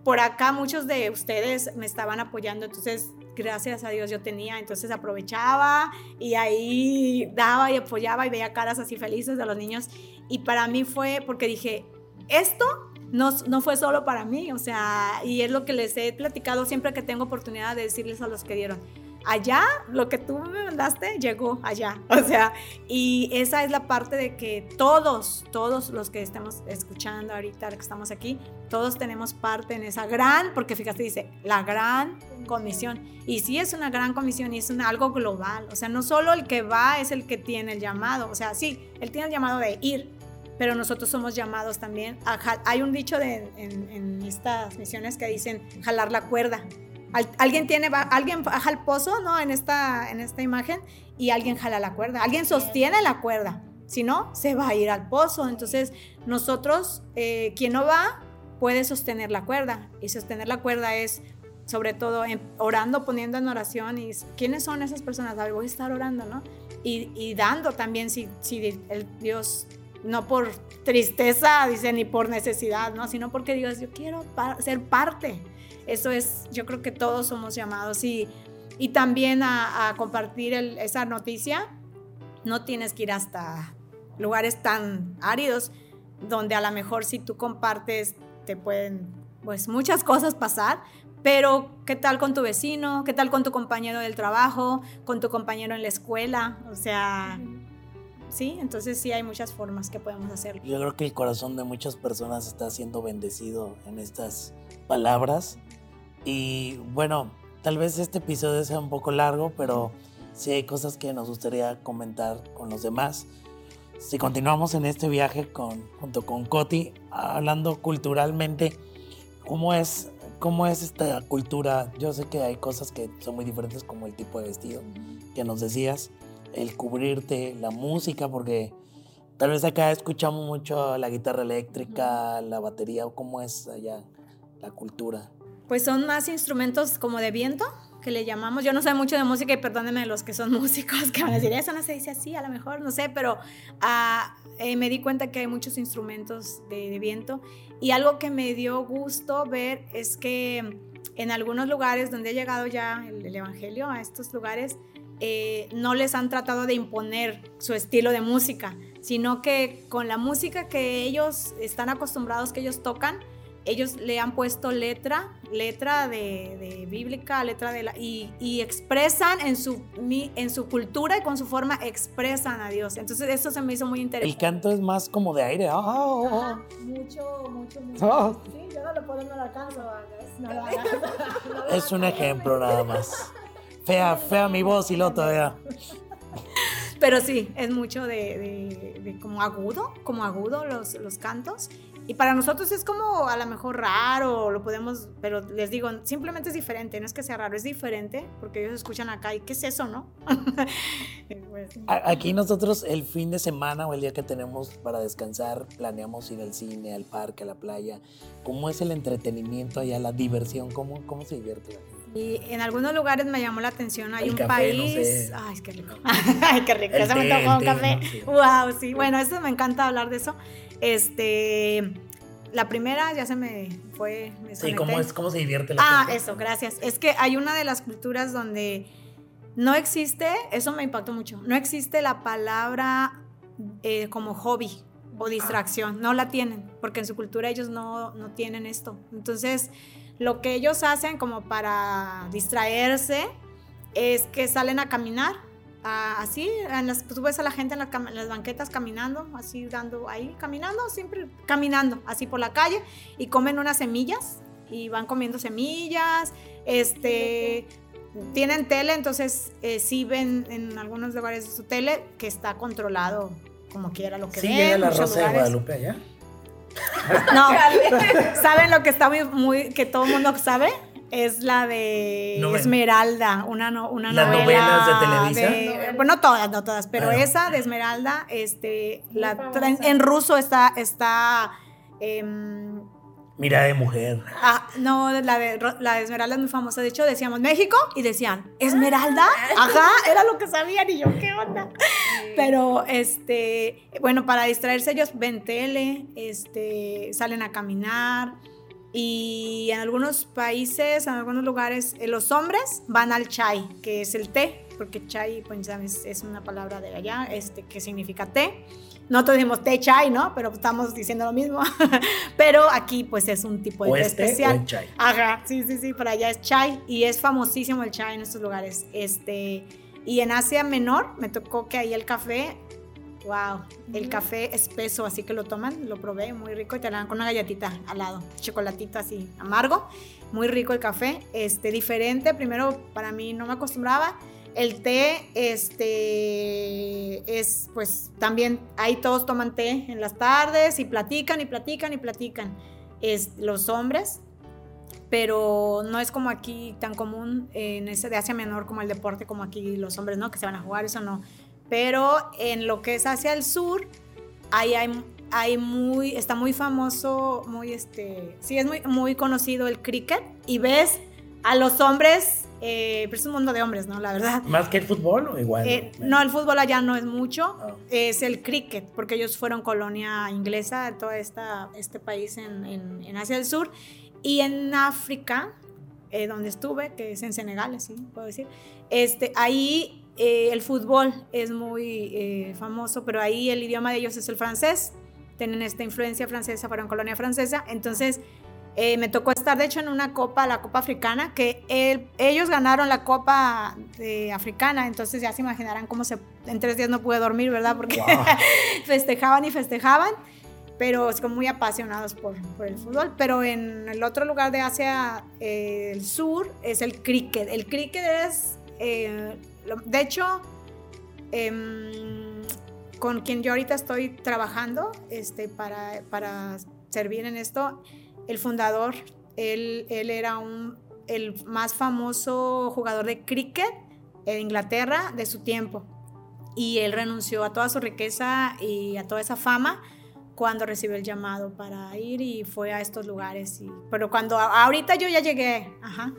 por acá muchos de ustedes me estaban apoyando, entonces gracias a Dios yo tenía, entonces aprovechaba y ahí daba y apoyaba y veía caras así felices de los niños. Y para mí fue porque dije, esto no, no, fue solo para mí, o sea, y es lo que les he platicado siempre que tengo oportunidad de decirles a los que dieron allá, lo que tú me mandaste llegó allá. O sea, y esa es la parte de que todos, todos los que estamos escuchando ahorita, que estamos aquí, todos tenemos parte en esa gran, porque fíjate, dice, la gran comisión. Y sí es una gran comisión y es algo global. O sea, no solo el que va es el que tiene el llamado. O sea, sí, él tiene el llamado de ir, pero nosotros somos llamados también a, hay un dicho de, en, en estas misiones que dicen jalar la cuerda alguien tiene, alguien baja el pozo, ¿no? En esta, en esta imagen y alguien jala la cuerda, alguien sostiene la cuerda, si no, se va a ir al pozo. Entonces, nosotros, eh, quien no va, puede sostener la cuerda y sostener la cuerda es sobre todo orando, poniendo en oración y quiénes son esas personas, a voy a estar orando, ¿no? Y, dando también si, si el Dios no por tristeza, dice, ni por necesidad, ¿no? Sino porque Dios, yo quiero ser parte eso es, yo creo que todos somos llamados y, y también a, compartir esa noticia. No tienes que ir hasta lugares tan áridos donde a lo mejor si tú compartes te pueden pues muchas cosas pasar, pero ¿qué tal con tu vecino? ¿Qué tal con tu compañero del trabajo? ¿Con tu compañero en la escuela? O sea, sí, entonces sí hay muchas formas que podemos hacerlo. Yo creo que el corazón de muchas personas está siendo bendecido en estas palabras y bueno, tal vez este episodio sea un poco largo, pero sí hay cosas que nos gustaría comentar con los demás. Si continuamos en este viaje con, junto con Coti, hablando culturalmente, ¿cómo es, ¿cómo es esta cultura? Yo sé que hay cosas que son muy diferentes, como el tipo de vestido que nos decías, el cubrirte, la música, porque tal vez acá escuchamos mucho la guitarra eléctrica, la batería, ¿cómo es allá la cultura? Pues son más instrumentos como de viento, que le llamamos. Yo no sé mucho de música y perdónenme los que son músicos que van a decir, eso no se dice así, a lo mejor, no sé, pero ah, eh, me di cuenta que hay muchos instrumentos de, viento. Y algo que me dio gusto ver es que en algunos lugares donde ha llegado ya el, Evangelio, a estos lugares, eh, no les han tratado de imponer su estilo de música, sino que con la música que ellos están acostumbrados, que ellos tocan, ellos le han puesto letra, letra de, bíblica, letra de la, y, expresan en su, en su cultura y con su forma expresan a Dios. Entonces eso se me hizo muy interesante. El canto es más como de aire. Ah. mucho, mucho, mucho. Sí, yo no lo puedo, no lo alcanzo. es un ejemplo nada más. Fea, fea mi voz y lo todavía. Pero sí, es mucho de, de, como agudo, como agudo los, los cantos. Y para nosotros es como a lo mejor raro, lo podemos, pero les digo, simplemente es diferente, no es que sea raro, es diferente, porque ellos escuchan acá y ¿qué es eso, no? Pues, aquí nosotros el fin de semana o el día que tenemos para descansar, planeamos ir al cine, al parque, a la playa. ¿Cómo es el entretenimiento allá, la diversión? ¿Cómo, cómo se divierte la gente? Y en algunos lugares me llamó la atención, hay un país... Ay, qué rico. Ay, qué rico. se me tocó un café. Wow, sí. Bueno, eso me encanta hablar de eso. Este, la primera ya se me fue. sí, ¿cómo, es, ¿cómo se divierte la Ah, eso, gracias. Es que hay una de las culturas donde no existe, eso me impactó mucho, no existe la palabra eh, como hobby o distracción, no la tienen, porque en su cultura ellos no, no tienen esto. Entonces, lo que ellos hacen como para distraerse es que salen a caminar así, en las, tú ves a la gente en, las banquetas caminando, así dando ahí, caminando, siempre caminando, así por la calle, y comen unas semillas, y van comiendo semillas, este, tienen tele, entonces eh, sí ven en algunos lugares de su tele que está controlado como quiera lo que ¿Sí ven. la Rosa de Guadalupe allá? No, ¿saben lo que está muy, muy, que todo el mundo sabe? Es la de Esmeralda, una, no, una ¿Las novelas de Televisa? bueno, todas, no todas, pero esa de Esmeralda, este, la, en, ruso está, está em, Mira de mujer. Ah, no, la de, la Esmeralda es muy famosa. De hecho, decíamos México y decían, ¿Esmeralda? Ajá, era lo que sabían y yo, ¿qué onda? Pero, este, bueno, para distraerse ellos ven tele, este, salen a caminar. Y en algunos países, en algunos lugares, eh, los hombres van al chai, que es el té, porque chai, pues sabes, es una palabra de allá, este, que significa té. Nosotros decimos té chai, ¿no? Pero estamos diciendo lo mismo. Pero aquí, pues es un tipo de té especial. chai. Ajá, sí, sí, sí, para allá es chai y es famosísimo el chai en estos lugares. Este, y en Asia Menor me tocó que ahí el café Wow, el café espeso, así que lo toman, lo probé, muy rico y te lo dan con una galletita al lado, chocolatito así amargo, muy rico el café, este diferente, primero para mí no me acostumbraba. El té, este, es, pues también ahí todos toman té en las tardes y platican y platican y platican. Es, los hombres, pero no es como aquí tan común en ese de Asia Menor como el deporte, como aquí los hombres, ¿no? Que se van a jugar, eso no. Pero en lo que es hacia el sur, ahí hay, hay muy, está muy famoso, muy este, sí es muy, muy conocido el cricket y ves a los hombres, eh, pero es un mundo de hombres, ¿no? La verdad. ¿Más que el fútbol o igual? Eh, no, el fútbol allá no es mucho, ah. es el cricket, porque ellos fueron colonia inglesa todo esta, este país en, en, en Asia del Sur. Y en África, eh, donde estuve, que es en Senegal, así puedo decir, este, ahí eh, el fútbol es muy eh, famoso, pero ahí el idioma de ellos es el francés. Tienen esta influencia francesa, fueron colonia francesa. Entonces, eh, me tocó estar, de hecho, en una copa, la Copa Africana, que ellos ganaron la Copa de Africana. Entonces, ya se imaginarán cómo se. En tres días no pude dormir, ¿verdad? Porque festejaban y festejaban. Pero como muy apasionados por, por, el fútbol. Pero en el otro lugar de Asia, el sur, es el cricket. El cricket es de hecho, em, con quien yo ahorita estoy trabajando este, para, para servir en esto, el fundador, él, él era un, el más famoso jugador de cricket en Inglaterra de su tiempo. Y él renunció a toda su riqueza y a toda esa fama cuando recibió el llamado para ir y fue a estos lugares. Pero cuando ahorita yo ya llegué, ajá,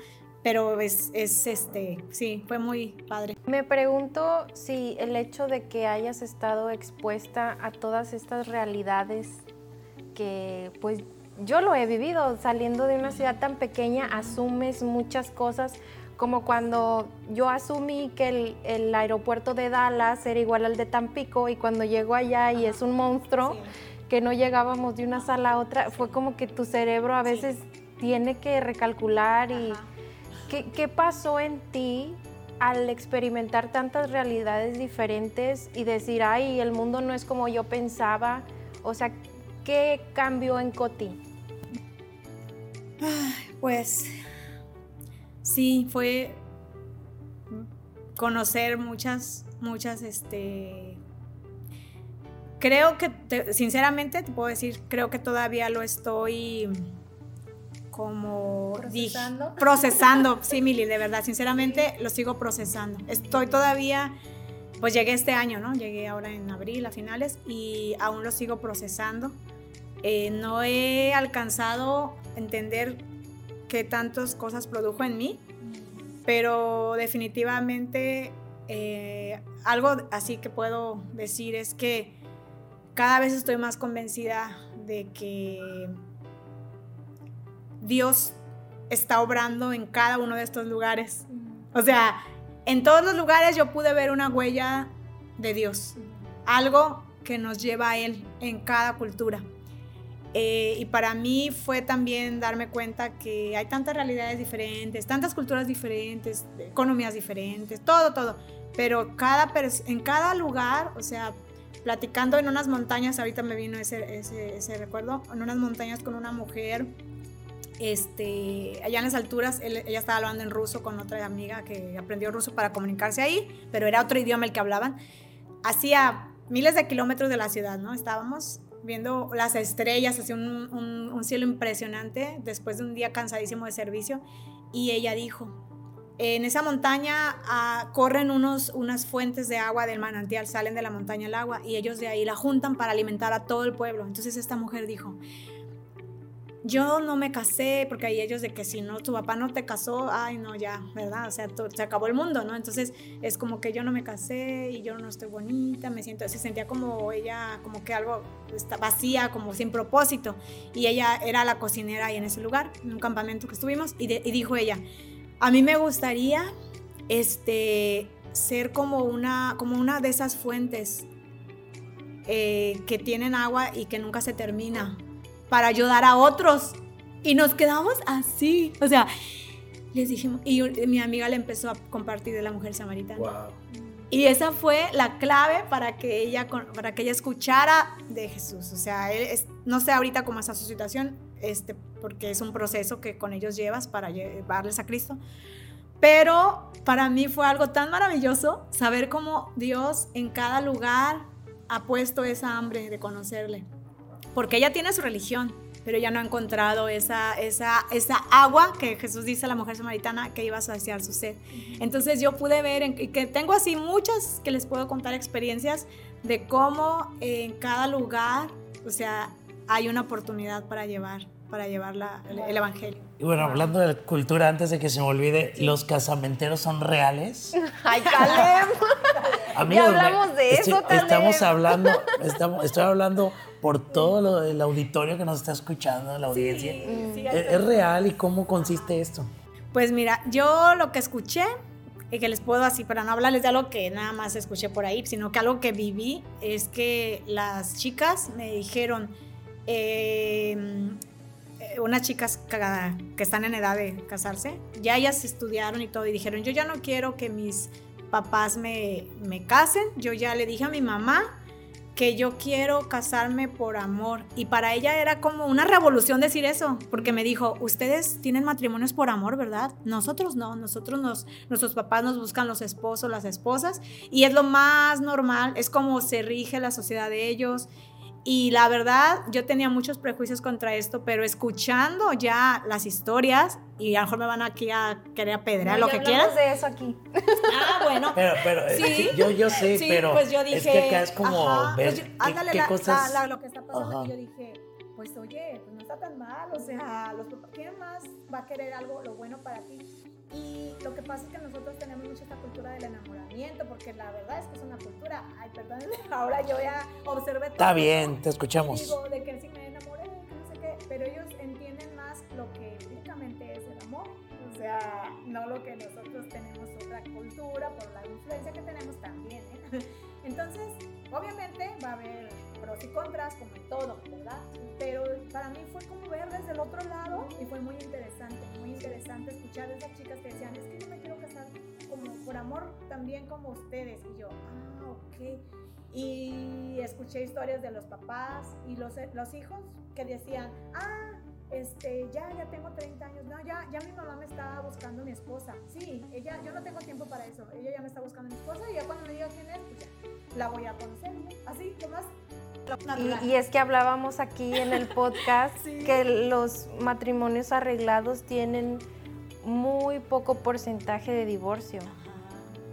pero es, es, este, sí, fue muy padre. Me pregunto si el hecho de que hayas estado expuesta a todas estas realidades que pues yo lo he vivido, saliendo de una ciudad tan pequeña asumes muchas cosas como cuando yo asumí que el, aeropuerto de Dallas era igual al de Tampico y cuando llego allá y es un monstruo, que no llegábamos de una sala a otra, fue como que tu cerebro a veces tiene que recalcular y... ¿qué, pasó en ti al experimentar tantas realidades diferentes y decir, ay, el mundo no es como yo pensaba? O sea, ¿qué cambió en Coti? Pues sí, fue conocer muchas, muchas, este, creo que, sinceramente, te puedo decir, creo que todavía lo estoy como procesando. procesando, sí, Mili, de verdad, sinceramente lo sigo procesando. Estoy todavía, pues llegué este año, ¿no? Llegué ahora en abril a finales y aún lo sigo procesando. Eh, no he alcanzado entender qué tantas cosas produjo en mí, pero definitivamente eh, algo así que puedo decir es que cada vez estoy más convencida de que Dios está obrando en cada uno de estos lugares. O sea, en todos los lugares yo pude ver una huella de Dios, algo que nos lleva a Él en cada cultura. Eh, y para mí fue también darme cuenta que hay tantas realidades diferentes, tantas culturas diferentes, economías diferentes, todo, todo. Pero cada en cada lugar, o sea, platicando en unas montañas, ahorita me vino ese, ese, recuerdo, en unas montañas con una mujer, este, allá en las alturas, ella estaba hablando en ruso con otra amiga que aprendió ruso para comunicarse ahí, pero era otro idioma el que hablaban. Hacía miles de kilómetros de la ciudad, ¿no? Estábamos viendo las estrellas, hacía un, cielo impresionante después de un día cansadísimo de servicio. Y ella dijo, en esa montaña ah, corren unos, unas fuentes de agua del manantial, salen de la montaña el agua y ellos de ahí la juntan para alimentar a todo el pueblo. Entonces esta mujer dijo, yo no me casé, porque hay ellos de que si no, tu papá no te casó, ay, no, ya, ¿verdad? O sea, se acabó el mundo, ¿no? Entonces es como que yo no me casé y yo no estoy bonita, me siento, se sentía como ella, como que algo está vacía, como sin propósito. Y ella era la cocinera ahí en ese lugar, en un campamento que estuvimos, y, dijo ella, a mí me gustaría, este, ser como una, como una de esas fuentes eh, que tienen agua y que nunca se termina para ayudar a otros. Y nos quedamos así. O sea, les dijimos, y mi amiga le empezó a compartir de la mujer samaritana. Wow. Y esa fue la clave para que ella, para que ella escuchara de Jesús. O sea, no sé ahorita cómo está su situación, este, porque es un proceso que con ellos llevas para llevarles a Cristo. Pero para mí fue algo tan maravilloso saber cómo Dios en cada lugar ha puesto esa hambre de conocerle porque ella tiene su religión, pero ella no ha encontrado esa, esa, esa agua que Jesús dice a la mujer samaritana que iba a saciar su sed. Entonces yo pude ver, en, que tengo así muchas que les puedo contar experiencias de cómo en cada lugar, o sea, hay una oportunidad para llevar para llevar el, evangelio. Y bueno, hablando de cultura, antes de que se me olvide, ¿los casamenteros son reales? ¡Ay, Calem! Amigos, hablamos de eso, Estamos hablando, estamos, estoy hablando por todo el auditorio que nos está escuchando, la audiencia. ¿Es, real y cómo consiste esto? Pues mira, yo lo que escuché y que les puedo así, para no hablarles de algo que nada más escuché por ahí, sino que algo que viví es que las chicas me dijeron, eh, eh, unas chicas que están en edad de casarse, ya ellas estudiaron y todo y dijeron, yo ya no quiero que mis papás me, me casen, yo ya le dije a mi mamá que yo quiero casarme por amor. Y para ella era como una revolución decir eso, porque me dijo, ustedes tienen matrimonios por amor, ¿verdad? Nosotros no, nosotros nos, nuestros papás nos buscan los esposos, las esposas, y es lo más normal, es como se rige la sociedad de ellos. Y la verdad, yo tenía muchos prejuicios contra esto, pero escuchando ya las historias, y a lo mejor me van aquí a querer apedrear lo que quieras. de eso aquí. Ah, bueno. Pero, pero, ¿Sí? yo, yo sé, pero pues yo dije, es que acá es como ver pues ándale, qué, cosas... lo que está pasando, y yo dije, pues oye, pues no está tan mal, o sea, los, ¿quién más va a querer algo, lo bueno para ti? Y lo que pasa es que nosotros tenemos mucha esta cultura del enamoramiento, porque la verdad es que es una cultura, ay, perdón, ahora yo ya observé todo. Está bien, te escuchamos. Digo, de que si me enamoré, que no sé qué, pero ellos entienden más lo que bíblicamente es el amor. O sea, no lo que nosotros tenemos otra cultura, por la influencia que tenemos también. ¿eh? Entonces, obviamente va a haber pros y contras, como en todo, ¿verdad? Pero para mí fue como ver desde el otro lado y fue muy interesante, muy interesante escuchar a esas chicas que decían, es que yo me quiero casar como por amor también como ustedes. Y yo, ah, ok. Y escuché historias de los papás y los, los hijos que decían, ah, este, ya, ya tengo 30 años, no, ya, ya mi mamá me está buscando mi esposa. Sí, ella, yo no tengo tiempo para eso, ella ya me está buscando mi esposa y ya cuando me diga quién es, pues ya, la voy a conocer, así, ¿qué más? Y, y, es que hablábamos aquí en el podcast que los matrimonios arreglados tienen muy poco porcentaje de divorcio.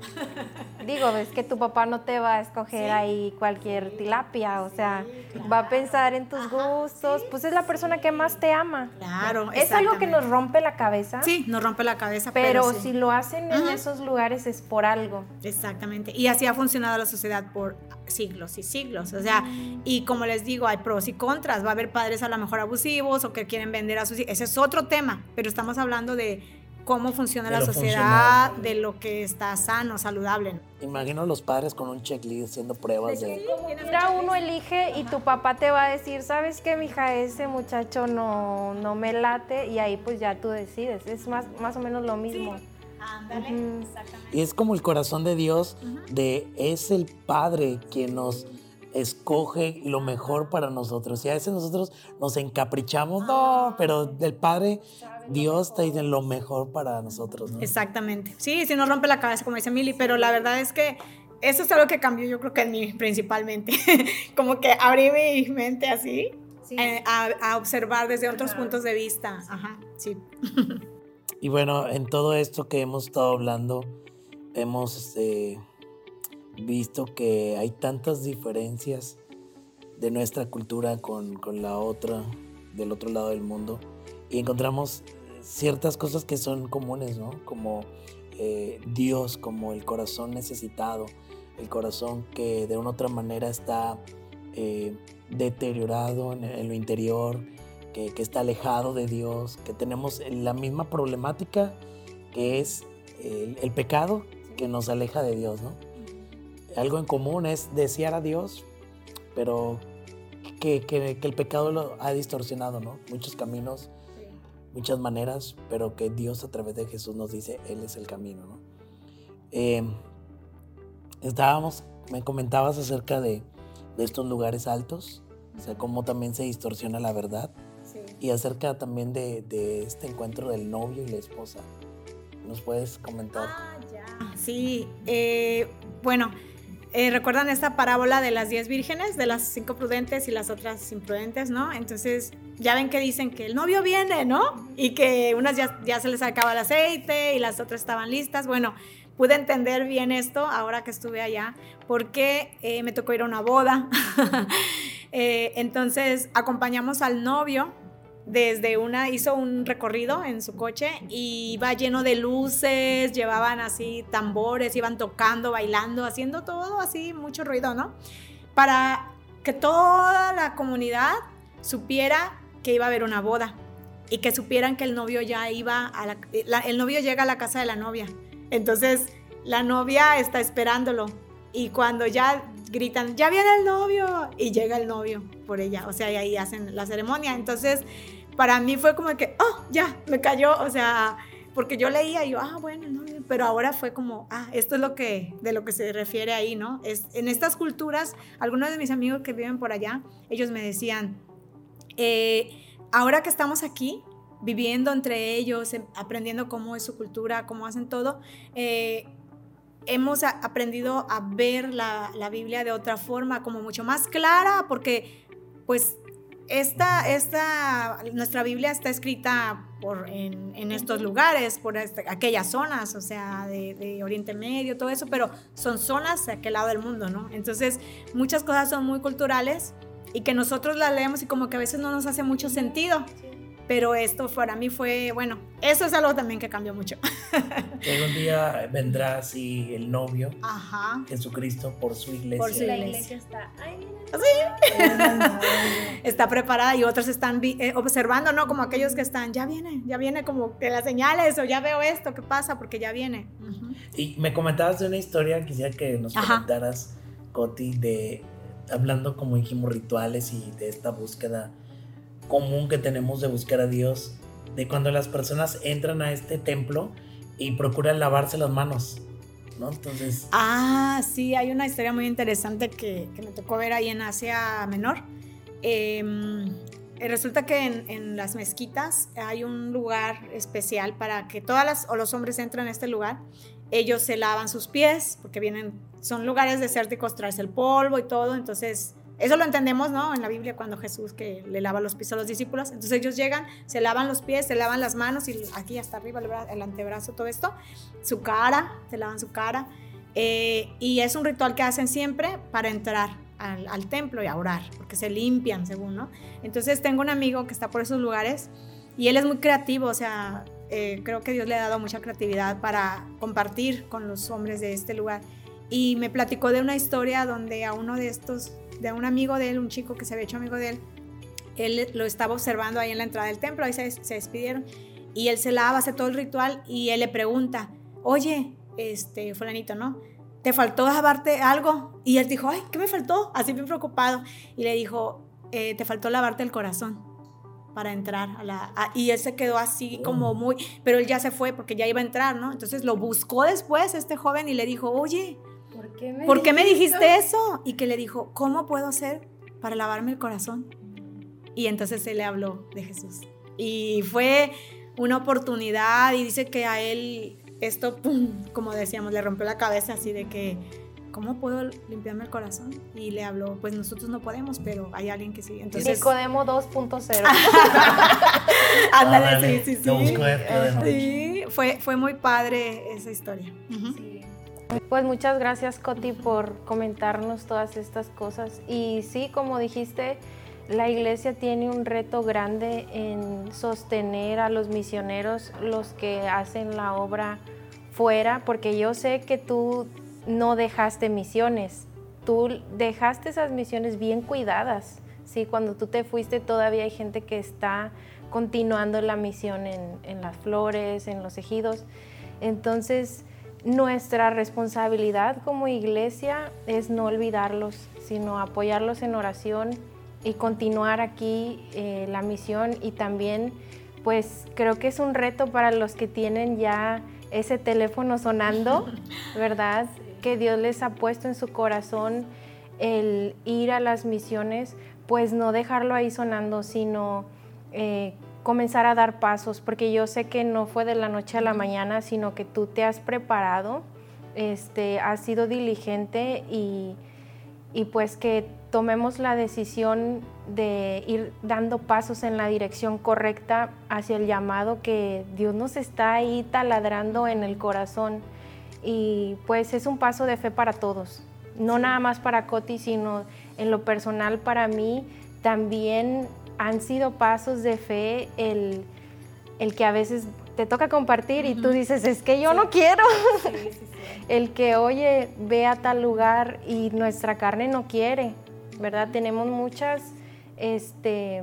Digo, ves que tu papá no te va a escoger ahí cualquier tilapia, o sea, va a pensar en tus gustos, pues es la persona que más te ama. Claro, Es algo que nos rompe la cabeza. Sí, nos rompe la cabeza. Pero, pero si lo hacen en esos lugares es por algo. Exactamente. Y así ha funcionado la sociedad por siglos y siglos. O sea, y como les digo, hay pros y contras. Va a haber padres a lo mejor abusivos o que quieren vender a sus hijos. Ese es otro tema, pero estamos hablando de cómo funciona la sociedad, de lo que está sano, saludable. Imagino los padres con un checklist haciendo pruebas de... Mira, uno elige y tu papá te va a decir, ¿sabes qué, mija? Ese muchacho no, no me late y ahí pues ya tú decides. Es más, más o menos lo mismo. Ándale, exactamente. Y es como el corazón de Dios, de es el Padre quien nos escoge lo mejor para nosotros. Y a veces nosotros nos encaprichamos, no, pero del Padre, Dios está diciendo lo mejor para nosotros. ¿no? Exactamente. Sí, sí nos rompe la cabeza, como dice Mili, pero la verdad es que eso es algo que cambió yo creo que en mí principalmente. como que abrí mi mente así. eh, a, a observar desde otros puntos de vista. Ajá, sí. Y bueno, en todo esto que hemos estado hablando, hemos eh, visto que hay tantas diferencias de nuestra cultura con, con la otra, del otro lado del mundo, y encontramos ciertas cosas que son comunes, ¿no? Como eh, Dios, como el corazón necesitado, el corazón que de una otra manera está eh, deteriorado en, en lo interior, que, que está alejado de Dios, que tenemos la misma problemática que es el, el pecado que nos aleja de Dios, ¿no? Algo en común es desear a Dios, pero que, que- que el pecado lo ha distorsionado, ¿no? Muchos caminos, muchas maneras, pero que Dios a través de Jesús nos dice, Él es el camino, ¿no? Eh, estábamos, me comentabas acerca de, de estos lugares altos, o sea, cómo también se distorsiona la verdad, Sí. y acerca también de, de este encuentro del novio y la esposa. ¿Nos puedes comentar? Ah, ya. Sí, eh, bueno, eh, ¿recuerdan esta parábola de las diez vírgenes, de las cinco prudentes y las otras imprudentes, no? Entonces, ya ven que dicen que el novio viene, ¿no? Y que unas ya, ya se les acaba el aceite y las otras estaban listas. Bueno, pude entender bien esto ahora que estuve allá, porque eh, me tocó ir a una boda. Eh, entonces, acompañamos al novio desde una, hizo un recorrido en su coche y iba lleno de luces, llevaban así tambores, iban tocando, bailando, haciendo todo así, mucho ruido, ¿no? Para que toda la comunidad supiera que iba a haber una boda y que supieran que el novio ya iba a la, el novio llega a la casa de la novia. Entonces, la novia está esperándolo y cuando ya gritan, ya viene el novio y llega el novio por ella, o sea, y ahí hacen la ceremonia. Entonces, para mí fue como que, oh, ya, me cayó, o sea, porque yo leía y yo, ah, bueno, el pero ahora fue como, ah, esto es lo que, de lo que se refiere ahí, ¿no? Es, en estas culturas, algunos de mis amigos que viven por allá, ellos me decían, eh, ahora que estamos aquí, viviendo entre ellos, em- aprendiendo cómo es su cultura, cómo hacen todo, eh, hemos aprendido a ver la, la Biblia de otra forma, como mucho más clara, porque pues esta, esta, nuestra Biblia está escrita por, en, en estos lugares, por este- aquellas zonas, o sea, de, de Oriente Medio, todo eso, pero son zonas de aquel lado del mundo, ¿no? Entonces, muchas cosas son muy culturales y que nosotros las leemos y como que a veces no nos hace mucho sentido. pero esto para mí fue, bueno, eso es algo también que cambió mucho. Que un día vendrá así el novio, Jesucristo, por su iglesia. Por su iglesia. está, está preparada y otros están eh, observando, ¿no? Como aquellos que están, ya viene, ya viene como que las señales o ya veo esto, ¿qué pasa? Porque ya viene. Y me comentabas de una historia, quisiera que nos comentaras, Coti, de hablando como dijimos rituales y de esta búsqueda común que tenemos de buscar a Dios, de cuando las personas entran a este templo y procuran lavarse las manos. ¿No? Entonces. Ah, sí, hay una historia muy interesante que, que me tocó ver ahí en Asia Menor. Em, eh, resulta que en, en, las mezquitas hay un lugar especial para que todas las o los hombres entren a este lugar. Ellos se lavan sus pies porque vienen, son lugares desérticos, traes el polvo y todo, entonces eso lo entendemos, ¿no? En la Biblia cuando Jesús que le lava los pies a los discípulos. Entonces ellos llegan, se lavan los pies, se lavan las manos y aquí hasta arriba el, antebrazo, todo esto, su cara, se lavan su cara. Eh, y es un ritual que hacen siempre para entrar al, templo y a orar, porque se limpian, según, ¿no? Entonces tengo un amigo que está por esos lugares y él es muy creativo, o sea, eh, creo que Dios le ha dado mucha creatividad para compartir con los hombres de este lugar. Y me platicó de una historia donde a uno de estos de un amigo de él, un chico que se había hecho amigo de él. Él lo estaba observando ahí en la entrada del templo, ahí se, despidieron. Y él se lava, hace todo el ritual y él le pregunta, oye, este, fulanito, ¿no? ¿Te faltó lavarte algo? Y él dijo, ay, ¿qué me faltó? Así bien preocupado. Y le dijo, eh, te faltó lavarte el corazón para entrar a la... y él se quedó así como oh. muy... Pero él ya se fue porque ya iba a entrar, ¿no? Entonces lo buscó después este joven y le dijo, oye, ¿Por qué me, dijiste eso? Y que le dijo, ¿cómo puedo hacer para lavarme el corazón? Y entonces él le habló de Jesús. Y fue una oportunidad y dice que a él esto, como decíamos, le rompió la cabeza así de que, ¿cómo puedo limpiarme el corazón? Y le habló, pues nosotros no podemos, pero hay alguien que sí. Entonces, Nicodemo 2.0. Ándale, sí, sí, sí. sí. fue, fue muy padre esa historia. sí. Pues muchas gracias Coti por comentarnos todas estas cosas. Y sí, como dijiste, la iglesia tiene un reto grande en sostener a los misioneros, los que hacen la obra fuera, porque yo sé que tú no dejaste misiones, tú dejaste esas misiones bien cuidadas. Sí, cuando tú te fuiste todavía hay gente que está continuando la misión en, en las flores, en los ejidos. Entonces, nuestra responsabilidad como iglesia es no olvidarlos, sino apoyarlos en oración y continuar aquí eh, la misión y también pues creo que es un reto para los que tienen ya ese teléfono sonando, ¿verdad? Que Dios les ha puesto en su corazón el ir a las misiones, pues no dejarlo ahí sonando, sino eh, comenzar a dar pasos, porque yo sé que no fue de la noche a la mañana, sino que tú te has preparado, este, has sido diligente y, y pues que tomemos la decisión de ir dando pasos en la dirección correcta hacia el llamado que Dios nos está ahí taladrando en el corazón. Y pues es un paso de fe para todos, no nada más para Coti, sino en lo personal para mí también han sido pasos de fe el, que a veces te toca compartir y tú dices, es que yo no quiero. el que, oye, ve a tal lugar y nuestra carne no quiere, ¿verdad? Tenemos muchas, este,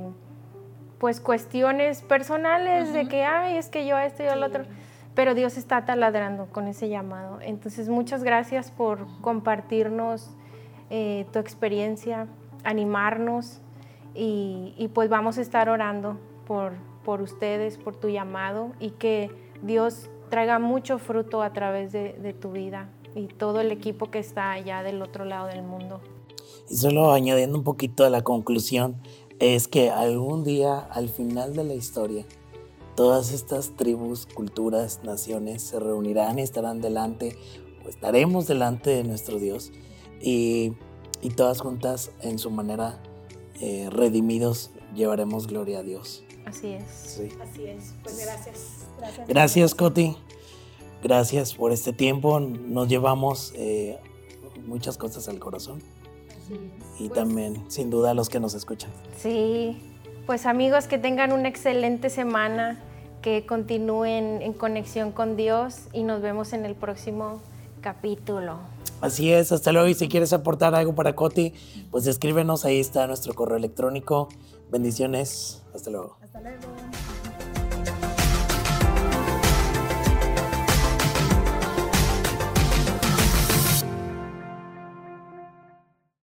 pues cuestiones personales de que, ay, es que yo esto y yo lo otro. Pero Dios está taladrando con ese llamado. Entonces, muchas gracias por compartirnos eh, tu experiencia, animarnos y, pues vamos a estar orando por, por ustedes, por tu llamado y que Dios traiga mucho fruto a través de, tu vida y todo el equipo que está allá del otro lado del mundo. Y solo añadiendo un poquito a la conclusión, es que algún día, al final de la historia, todas estas tribus, culturas, naciones se reunirán y estarán delante, o estaremos delante de nuestro Dios, y, y todas juntas en su manera eh, redimidos llevaremos gloria a Dios. Así es. Sí. Así es. Pues gracias. Gracias, gracias Coti. Gracias por este tiempo. Nos llevamos eh, muchas cosas al corazón. Y pues también, sin duda, a los que nos escuchan. Sí, Pues amigos, que tengan una excelente semana, que continúen en conexión con Dios y nos vemos en el próximo capítulo. Así es, hasta luego. Y si quieres aportar algo para Coti, pues escríbenos, ahí está nuestro correo electrónico. Bendiciones, hasta luego. Hasta luego.